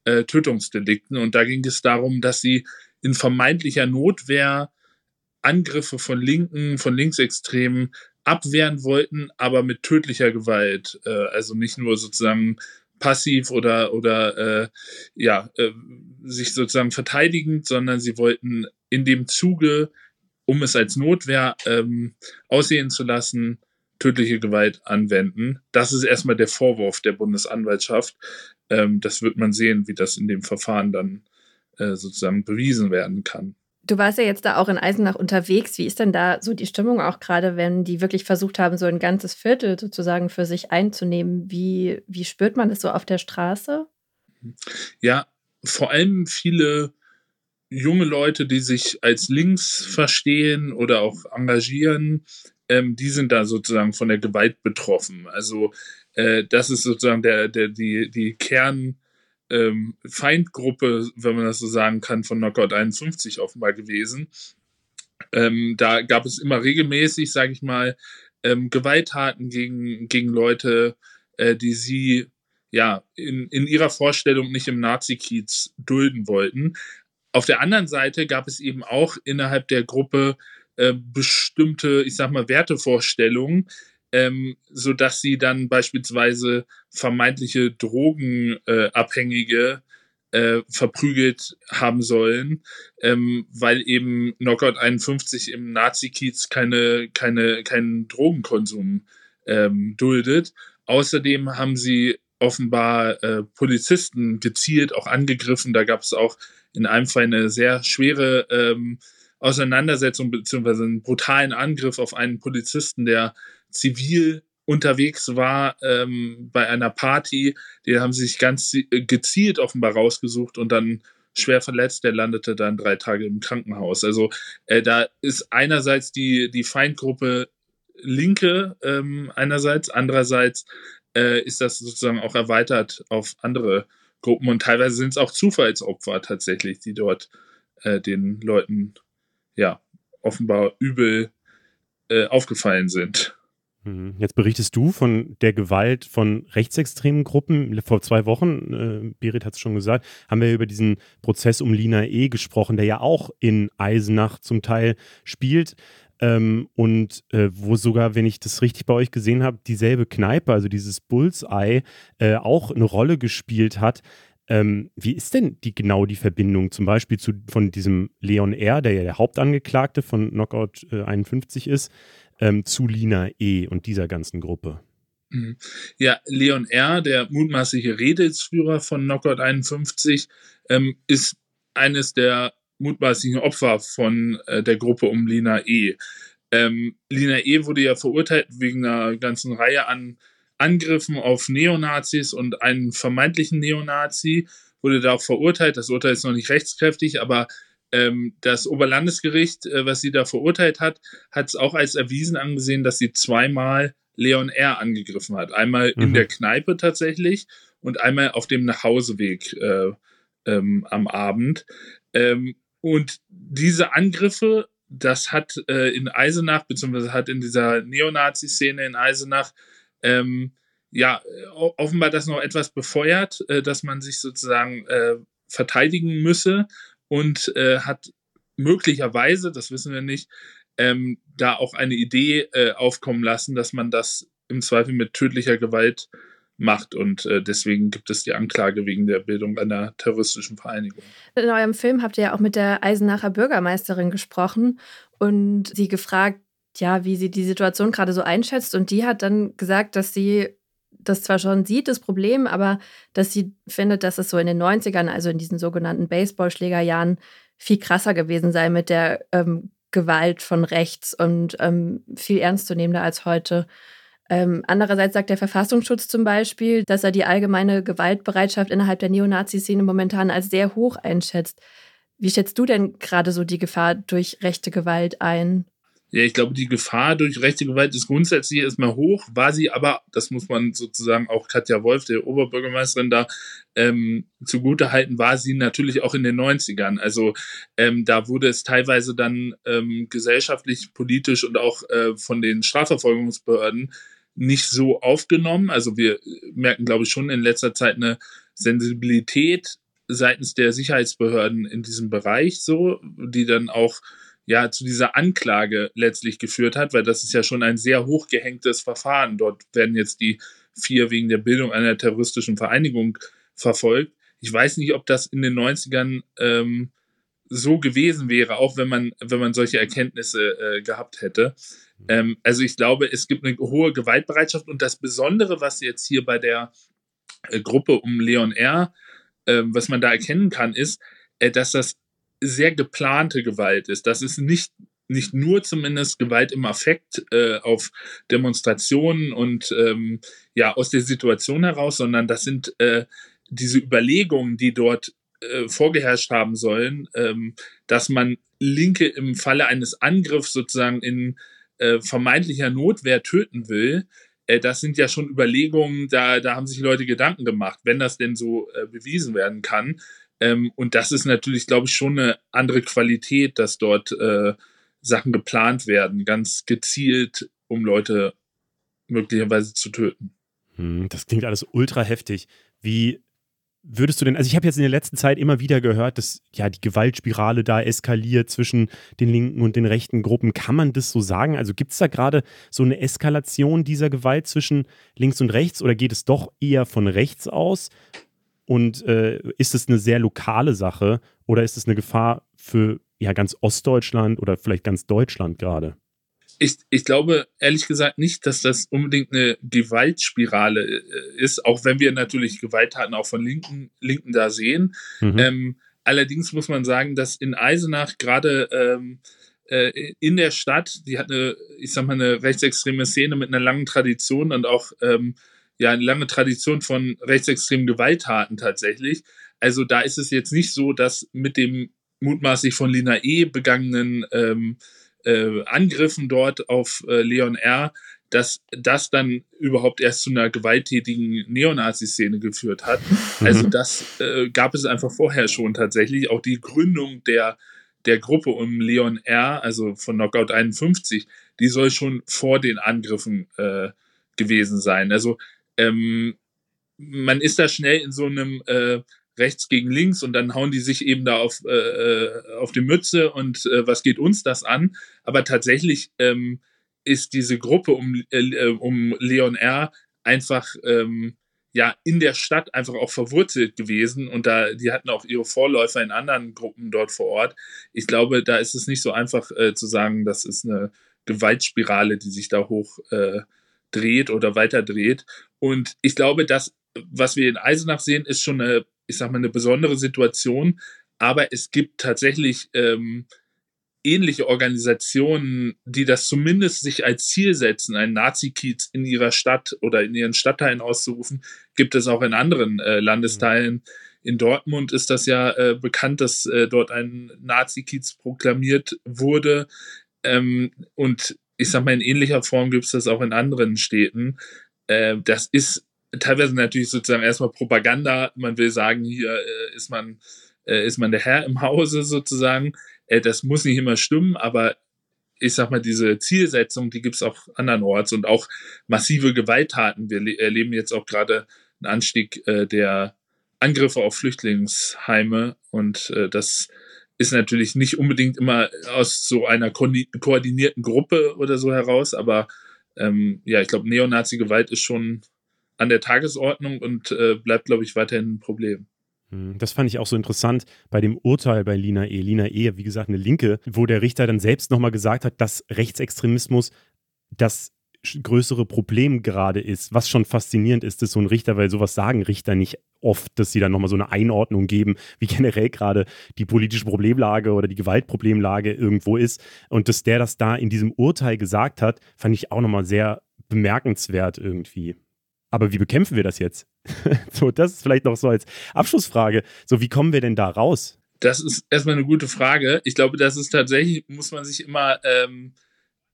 F: äh, Tötungsdelikten. Und da ging es darum, dass sie in vermeintlicher Notwehr Angriffe von Linken, von Linksextremen abwehren wollten, aber mit tödlicher Gewalt. Äh, also nicht nur sozusagen passiv oder oder äh, ja äh, sich sozusagen verteidigend, sondern sie wollten in dem Zuge um es als Notwehr ähm, aussehen zu lassen, tödliche Gewalt anwenden. Das ist erstmal der Vorwurf der Bundesanwaltschaft. Ähm, das wird man sehen, wie das in dem Verfahren dann äh, sozusagen bewiesen werden kann.
A: Du warst ja jetzt da auch in Eisenach unterwegs. Wie ist denn da so die Stimmung auch gerade, wenn die wirklich versucht haben, so ein ganzes Viertel sozusagen für sich einzunehmen? Wie, wie spürt man das so auf der Straße?
F: Ja, vor allem viele junge Leute, die sich als links verstehen oder auch engagieren, ähm, die sind da sozusagen von der Gewalt betroffen. Also äh, das ist sozusagen der, der, die, die Kern. Ähm, Feindgruppe, wenn man das so sagen kann, von Knockout 51 offenbar gewesen. Ähm, da gab es immer regelmäßig, sage ich mal, ähm, Gewalttaten gegen, gegen Leute, äh, die sie ja in, in ihrer Vorstellung nicht im Nazi-Kiez dulden wollten. Auf der anderen Seite gab es eben auch innerhalb der Gruppe äh, bestimmte, ich sag mal, Wertevorstellungen, ähm, sodass sie dann beispielsweise vermeintliche Drogenabhängige äh, verprügelt haben sollen, ähm, weil eben Knockout 51 im Nazi-Kiez keine, keine, keinen Drogenkonsum ähm, duldet. Außerdem haben sie offenbar äh, Polizisten gezielt auch angegriffen. Da gab es auch in einem Fall eine sehr schwere ähm, Auseinandersetzung beziehungsweise einen brutalen Angriff auf einen Polizisten, der zivil unterwegs war ähm, bei einer Party. Die haben sie sich ganz gezielt offenbar rausgesucht und dann schwer verletzt. Der landete dann drei Tage im Krankenhaus. Also äh, da ist einerseits die, die Feindgruppe Linke ähm, einerseits, andererseits äh, ist das sozusagen auch erweitert auf andere Gruppen und teilweise sind es auch Zufallsopfer tatsächlich, die dort äh, den Leuten ja offenbar übel äh, aufgefallen sind.
B: Mhm. Jetzt berichtest du von der Gewalt von rechtsextremen Gruppen. Vor zwei Wochen, äh, Berit hat es schon gesagt, haben wir über diesen Prozess um Lina E. gesprochen, der ja auch in Eisenach zum Teil spielt. Ähm, und äh, wo sogar, wenn ich das richtig bei euch gesehen habe, dieselbe Kneipe, also dieses Bullseye, äh, auch eine Rolle gespielt hat. Ähm, wie ist denn die genau die Verbindung zum Beispiel zu, von diesem Leon R., der ja der Hauptangeklagte von Knockout äh, 51 ist, ähm, zu Lina E. und dieser ganzen Gruppe?
F: Mhm. Ja, Leon R., der mutmaßliche Redelsführer von Knockout 51, ähm, ist eines der mutmaßlichen Opfer von äh, der Gruppe um Lina E. Ähm, Lina E. wurde ja verurteilt wegen einer ganzen Reihe an Angriffen auf Neonazis und einen vermeintlichen Neonazi wurde da auch verurteilt. Das Urteil ist noch nicht rechtskräftig, aber ähm, das Oberlandesgericht, äh, was sie da verurteilt hat, hat es auch als erwiesen angesehen, dass sie zweimal Leon R. angegriffen hat. Einmal mhm. in der Kneipe tatsächlich und einmal auf dem Nachhauseweg äh, ähm, am Abend. Ähm, und diese Angriffe, das hat äh, in Eisenach, beziehungsweise hat in dieser Neonazi-Szene in Eisenach, ähm, ja, offenbar das noch etwas befeuert, äh, dass man sich sozusagen äh, verteidigen müsse und äh, hat möglicherweise, das wissen wir nicht, ähm, da auch eine Idee äh, aufkommen lassen, dass man das im Zweifel mit tödlicher Gewalt macht. Und äh, deswegen gibt es die Anklage wegen der Bildung einer terroristischen Vereinigung.
A: In eurem Film habt ihr ja auch mit der Eisenacher Bürgermeisterin gesprochen und sie gefragt, ja, wie sie die Situation gerade so einschätzt. Und die hat dann gesagt, dass sie das zwar schon sieht, das Problem, aber dass sie findet, dass es so in den 90ern, also in diesen sogenannten Baseballschlägerjahren, viel krasser gewesen sei mit der ähm, Gewalt von rechts und ähm, viel ernstzunehmender als heute. Ähm, andererseits sagt der Verfassungsschutz zum Beispiel, dass er die allgemeine Gewaltbereitschaft innerhalb der Neonazi-Szene momentan als sehr hoch einschätzt. Wie schätzt du denn gerade so die Gefahr durch rechte Gewalt ein?
F: Ja, ich glaube, die Gefahr durch rechte Gewalt ist grundsätzlich erstmal hoch, war sie aber, das muss man sozusagen auch Katja Wolf, der Oberbürgermeisterin, da ähm, zugute halten, war sie natürlich auch in den 90ern. Also ähm, da wurde es teilweise dann ähm, gesellschaftlich, politisch und auch äh, von den Strafverfolgungsbehörden nicht so aufgenommen. Also wir merken, glaube ich, schon in letzter Zeit eine Sensibilität seitens der Sicherheitsbehörden in diesem Bereich so, die dann auch ja zu dieser Anklage letztlich geführt hat, weil das ist ja schon ein sehr hochgehängtes Verfahren. Dort werden jetzt die vier wegen der Bildung einer terroristischen Vereinigung verfolgt. Ich weiß nicht, ob das in den 90ern ähm, so gewesen wäre, auch wenn man, wenn man solche Erkenntnisse äh, gehabt hätte. Ähm, also ich glaube, es gibt eine hohe Gewaltbereitschaft und das Besondere, was jetzt hier bei der äh, Gruppe um Leon R., äh, was man da erkennen kann, ist, äh, dass das sehr geplante Gewalt ist. Das ist nicht nicht nur zumindest Gewalt im Affekt äh, auf Demonstrationen und ähm, ja aus der Situation heraus, sondern das sind äh, diese Überlegungen, die dort äh, vorgeherrscht haben sollen, ähm, dass man Linke im Falle eines Angriffs sozusagen in äh, vermeintlicher Notwehr töten will. Äh, das sind ja schon Überlegungen, da, da haben sich Leute Gedanken gemacht, wenn das denn so äh, bewiesen werden kann. Ähm, und das ist natürlich, glaube ich, schon eine andere Qualität, dass dort äh, Sachen geplant werden, ganz gezielt, um Leute möglicherweise zu töten.
B: Hm, das klingt alles ultra heftig. Wie würdest du denn, also ich habe jetzt in der letzten Zeit immer wieder gehört, dass ja die Gewaltspirale da eskaliert zwischen den linken und den rechten Gruppen. Kann man das so sagen? Also gibt es da gerade so eine Eskalation dieser Gewalt zwischen links und rechts oder geht es doch eher von rechts aus? Und äh, ist es eine sehr lokale Sache oder ist es eine Gefahr für ja ganz Ostdeutschland oder vielleicht ganz Deutschland gerade?
F: Ich, ich glaube ehrlich gesagt nicht, dass das unbedingt eine Gewaltspirale äh, ist, auch wenn wir natürlich Gewalttaten auch von Linken, Linken da sehen. Mhm. Ähm, allerdings muss man sagen, dass in Eisenach gerade ähm, äh, in der Stadt, die hat eine, ich sag mal, eine rechtsextreme Szene mit einer langen Tradition und auch ähm, ja eine lange Tradition von rechtsextremen Gewalttaten tatsächlich. Also da ist es jetzt nicht so, dass mit dem mutmaßlich von Lina E begangenen ähm, äh, Angriffen dort auf äh, Leon R., dass das dann überhaupt erst zu einer gewalttätigen Neonazi-Szene geführt hat. Mhm. Also das äh, gab es einfach vorher schon tatsächlich. Auch die Gründung der, der Gruppe um Leon R., also von Knockout 51, die soll schon vor den Angriffen äh, gewesen sein. Also ähm, man ist da schnell in so einem äh, rechts gegen links und dann hauen die sich eben da auf, äh, äh, auf die Mütze und äh, was geht uns das an? Aber tatsächlich ähm, ist diese Gruppe um, äh, um Leon R. einfach ähm, ja in der Stadt einfach auch verwurzelt gewesen und da die hatten auch ihre Vorläufer in anderen Gruppen dort vor Ort. Ich glaube, da ist es nicht so einfach äh, zu sagen, das ist eine Gewaltspirale, die sich da hoch äh, dreht oder weiter dreht. Und ich glaube, dass was wir in Eisenach sehen, ist schon eine ich sag mal, eine besondere Situation. Aber es gibt tatsächlich ähm, ähnliche Organisationen, die das zumindest sich als Ziel setzen, einen Nazi-Kiez in ihrer Stadt oder in ihren Stadtteilen auszurufen, gibt es auch in anderen äh, Landesteilen. In Dortmund ist das ja äh, bekannt, dass äh, dort ein Nazi-Kiez proklamiert wurde. Ähm, und ich sag mal, in ähnlicher Form gibt es das auch in anderen Städten. Äh, das ist teilweise natürlich sozusagen erstmal Propaganda. Man will sagen, hier äh, ist man äh, ist man der Herr im Hause sozusagen. Äh, das muss nicht immer stimmen, aber ich sag mal, diese Zielsetzung, die gibt es auch andernorts und auch massive Gewalttaten. Wir erleben jetzt auch gerade einen Anstieg äh, der Angriffe auf Flüchtlingsheime und äh, das ist natürlich nicht unbedingt immer aus so einer koordinierten Gruppe oder so heraus, aber ähm, ja, ich glaube, Neonazi-Gewalt ist schon an der Tagesordnung und äh, bleibt, glaube ich, weiterhin ein Problem.
B: Hm, das fand ich auch so interessant bei dem Urteil bei Lina E. Lina E., wie gesagt, eine Linke, wo der Richter dann selbst nochmal gesagt hat, dass Rechtsextremismus das größere Problem gerade ist, was schon faszinierend ist, ist so ein Richter, weil sowas sagen Richter nicht oft, dass sie dann nochmal so eine Einordnung geben, wie generell gerade die politische Problemlage oder die Gewaltproblemlage irgendwo ist. Und dass der das da in diesem Urteil gesagt hat, fand ich auch nochmal sehr bemerkenswert irgendwie. Aber wie bekämpfen wir das jetzt? so, das ist vielleicht noch so als Abschlussfrage. So, wie kommen wir denn da raus?
F: Das ist erstmal eine gute Frage. Ich glaube, das ist tatsächlich, muss man sich immer ähm,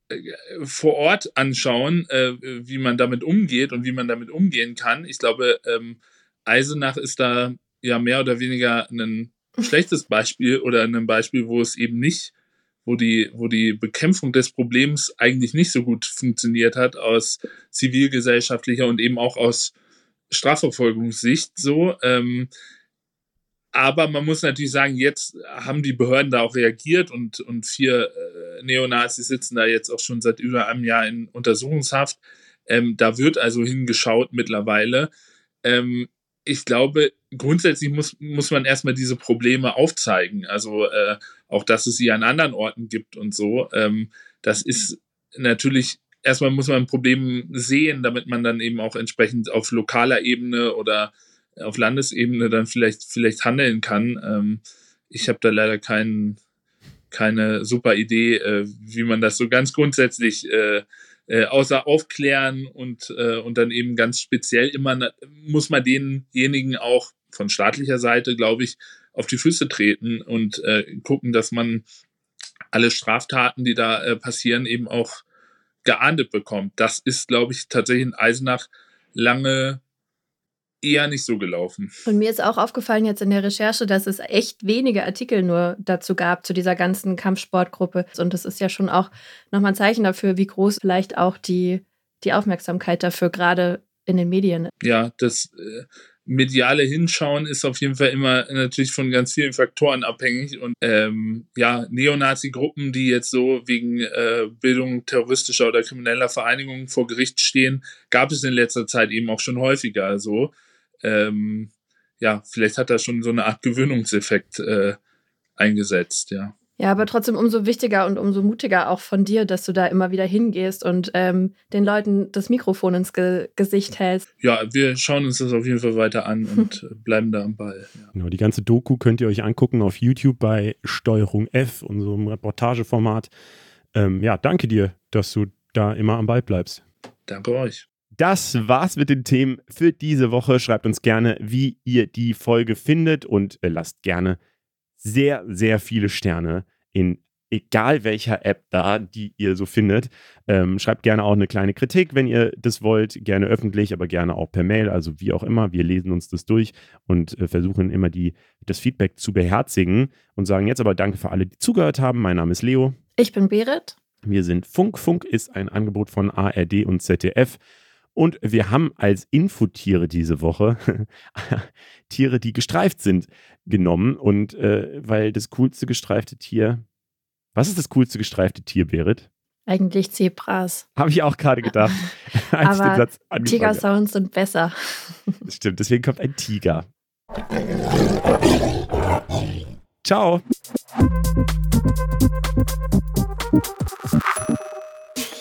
F: äh, vor Ort anschauen, äh, wie man damit umgeht und wie man damit umgehen kann. Ich glaube, ähm, Eisenach ist da ja mehr oder weniger ein schlechtes Beispiel oder ein Beispiel, wo es eben nicht wo die, wo die Bekämpfung des Problems eigentlich nicht so gut funktioniert hat aus zivilgesellschaftlicher und eben auch aus Strafverfolgungssicht so. Ähm, aber man muss natürlich sagen, jetzt haben die Behörden da auch reagiert und, und vier äh, Neonazis sitzen da jetzt auch schon seit über einem Jahr in Untersuchungshaft. Ähm, da wird also hingeschaut mittlerweile. Ähm, ich glaube, grundsätzlich muss, muss man erstmal diese Probleme aufzeigen. Also äh, auch, dass es sie an anderen Orten gibt und so. Ähm, das ist natürlich, erstmal muss man ein Problem sehen, damit man dann eben auch entsprechend auf lokaler Ebene oder auf Landesebene dann vielleicht, vielleicht handeln kann. Ähm, ich habe da leider keinen, keine super Idee, äh, wie man das so ganz grundsätzlich äh, äh, außer aufklären und, äh, und dann eben ganz speziell immer muss man denjenigen auch von staatlicher Seite, glaube ich, auf die Füße treten und äh, gucken, dass man alle Straftaten, die da äh, passieren, eben auch geahndet bekommt. Das ist, glaube ich, tatsächlich in Eisenach lange eher nicht so gelaufen.
A: Und mir ist auch aufgefallen jetzt in der Recherche, dass es echt wenige Artikel nur dazu gab, zu dieser ganzen Kampfsportgruppe. Und das ist ja schon auch nochmal ein Zeichen dafür, wie groß vielleicht auch die, die Aufmerksamkeit dafür gerade in den Medien.
F: Ja, das, äh, mediale Hinschauen ist auf jeden Fall immer natürlich von ganz vielen Faktoren abhängig. Und ähm, ja, Neonazi-Gruppen, die jetzt so wegen äh, Bildung terroristischer oder krimineller Vereinigungen vor Gericht stehen, gab es in letzter Zeit eben auch schon häufiger. Also ähm, ja, vielleicht hat da schon so eine Art Gewöhnungseffekt äh, eingesetzt, ja.
A: Ja, aber trotzdem umso wichtiger und umso mutiger auch von dir, dass du da immer wieder hingehst und ähm, den Leuten das Mikrofon ins Ge Gesicht hältst.
F: Ja, wir schauen uns das auf jeden Fall weiter an und bleiben da am Ball. Ja.
B: Genau, die ganze Doku könnt ihr euch angucken auf YouTube bei Steuerung F, unserem Reportageformat. Ähm, ja, danke dir, dass du da immer am Ball bleibst.
F: Danke euch.
B: Das war's mit den Themen für diese Woche. Schreibt uns gerne, wie ihr die Folge findet und äh, lasst gerne sehr, sehr viele Sterne in egal welcher App da, die ihr so findet. Ähm, schreibt gerne auch eine kleine Kritik, wenn ihr das wollt. Gerne öffentlich, aber gerne auch per Mail. Also wie auch immer. Wir lesen uns das durch und äh, versuchen immer die, das Feedback zu beherzigen und sagen jetzt aber Danke für alle, die zugehört haben. Mein Name ist Leo.
A: Ich bin Berit.
B: Wir sind Funk. Funk ist ein Angebot von ARD und ZDF. Und wir haben als Infotiere diese Woche Tiere, die gestreift sind, genommen. Und äh, weil das coolste gestreifte Tier. Was ist das coolste gestreifte Tier, Berit?
A: Eigentlich Zebras.
B: Habe ich auch gerade gedacht. als ich den
A: Aber
B: Satz habe.
A: Tiger-Sounds sind besser.
B: Stimmt, deswegen kommt ein Tiger. Ciao.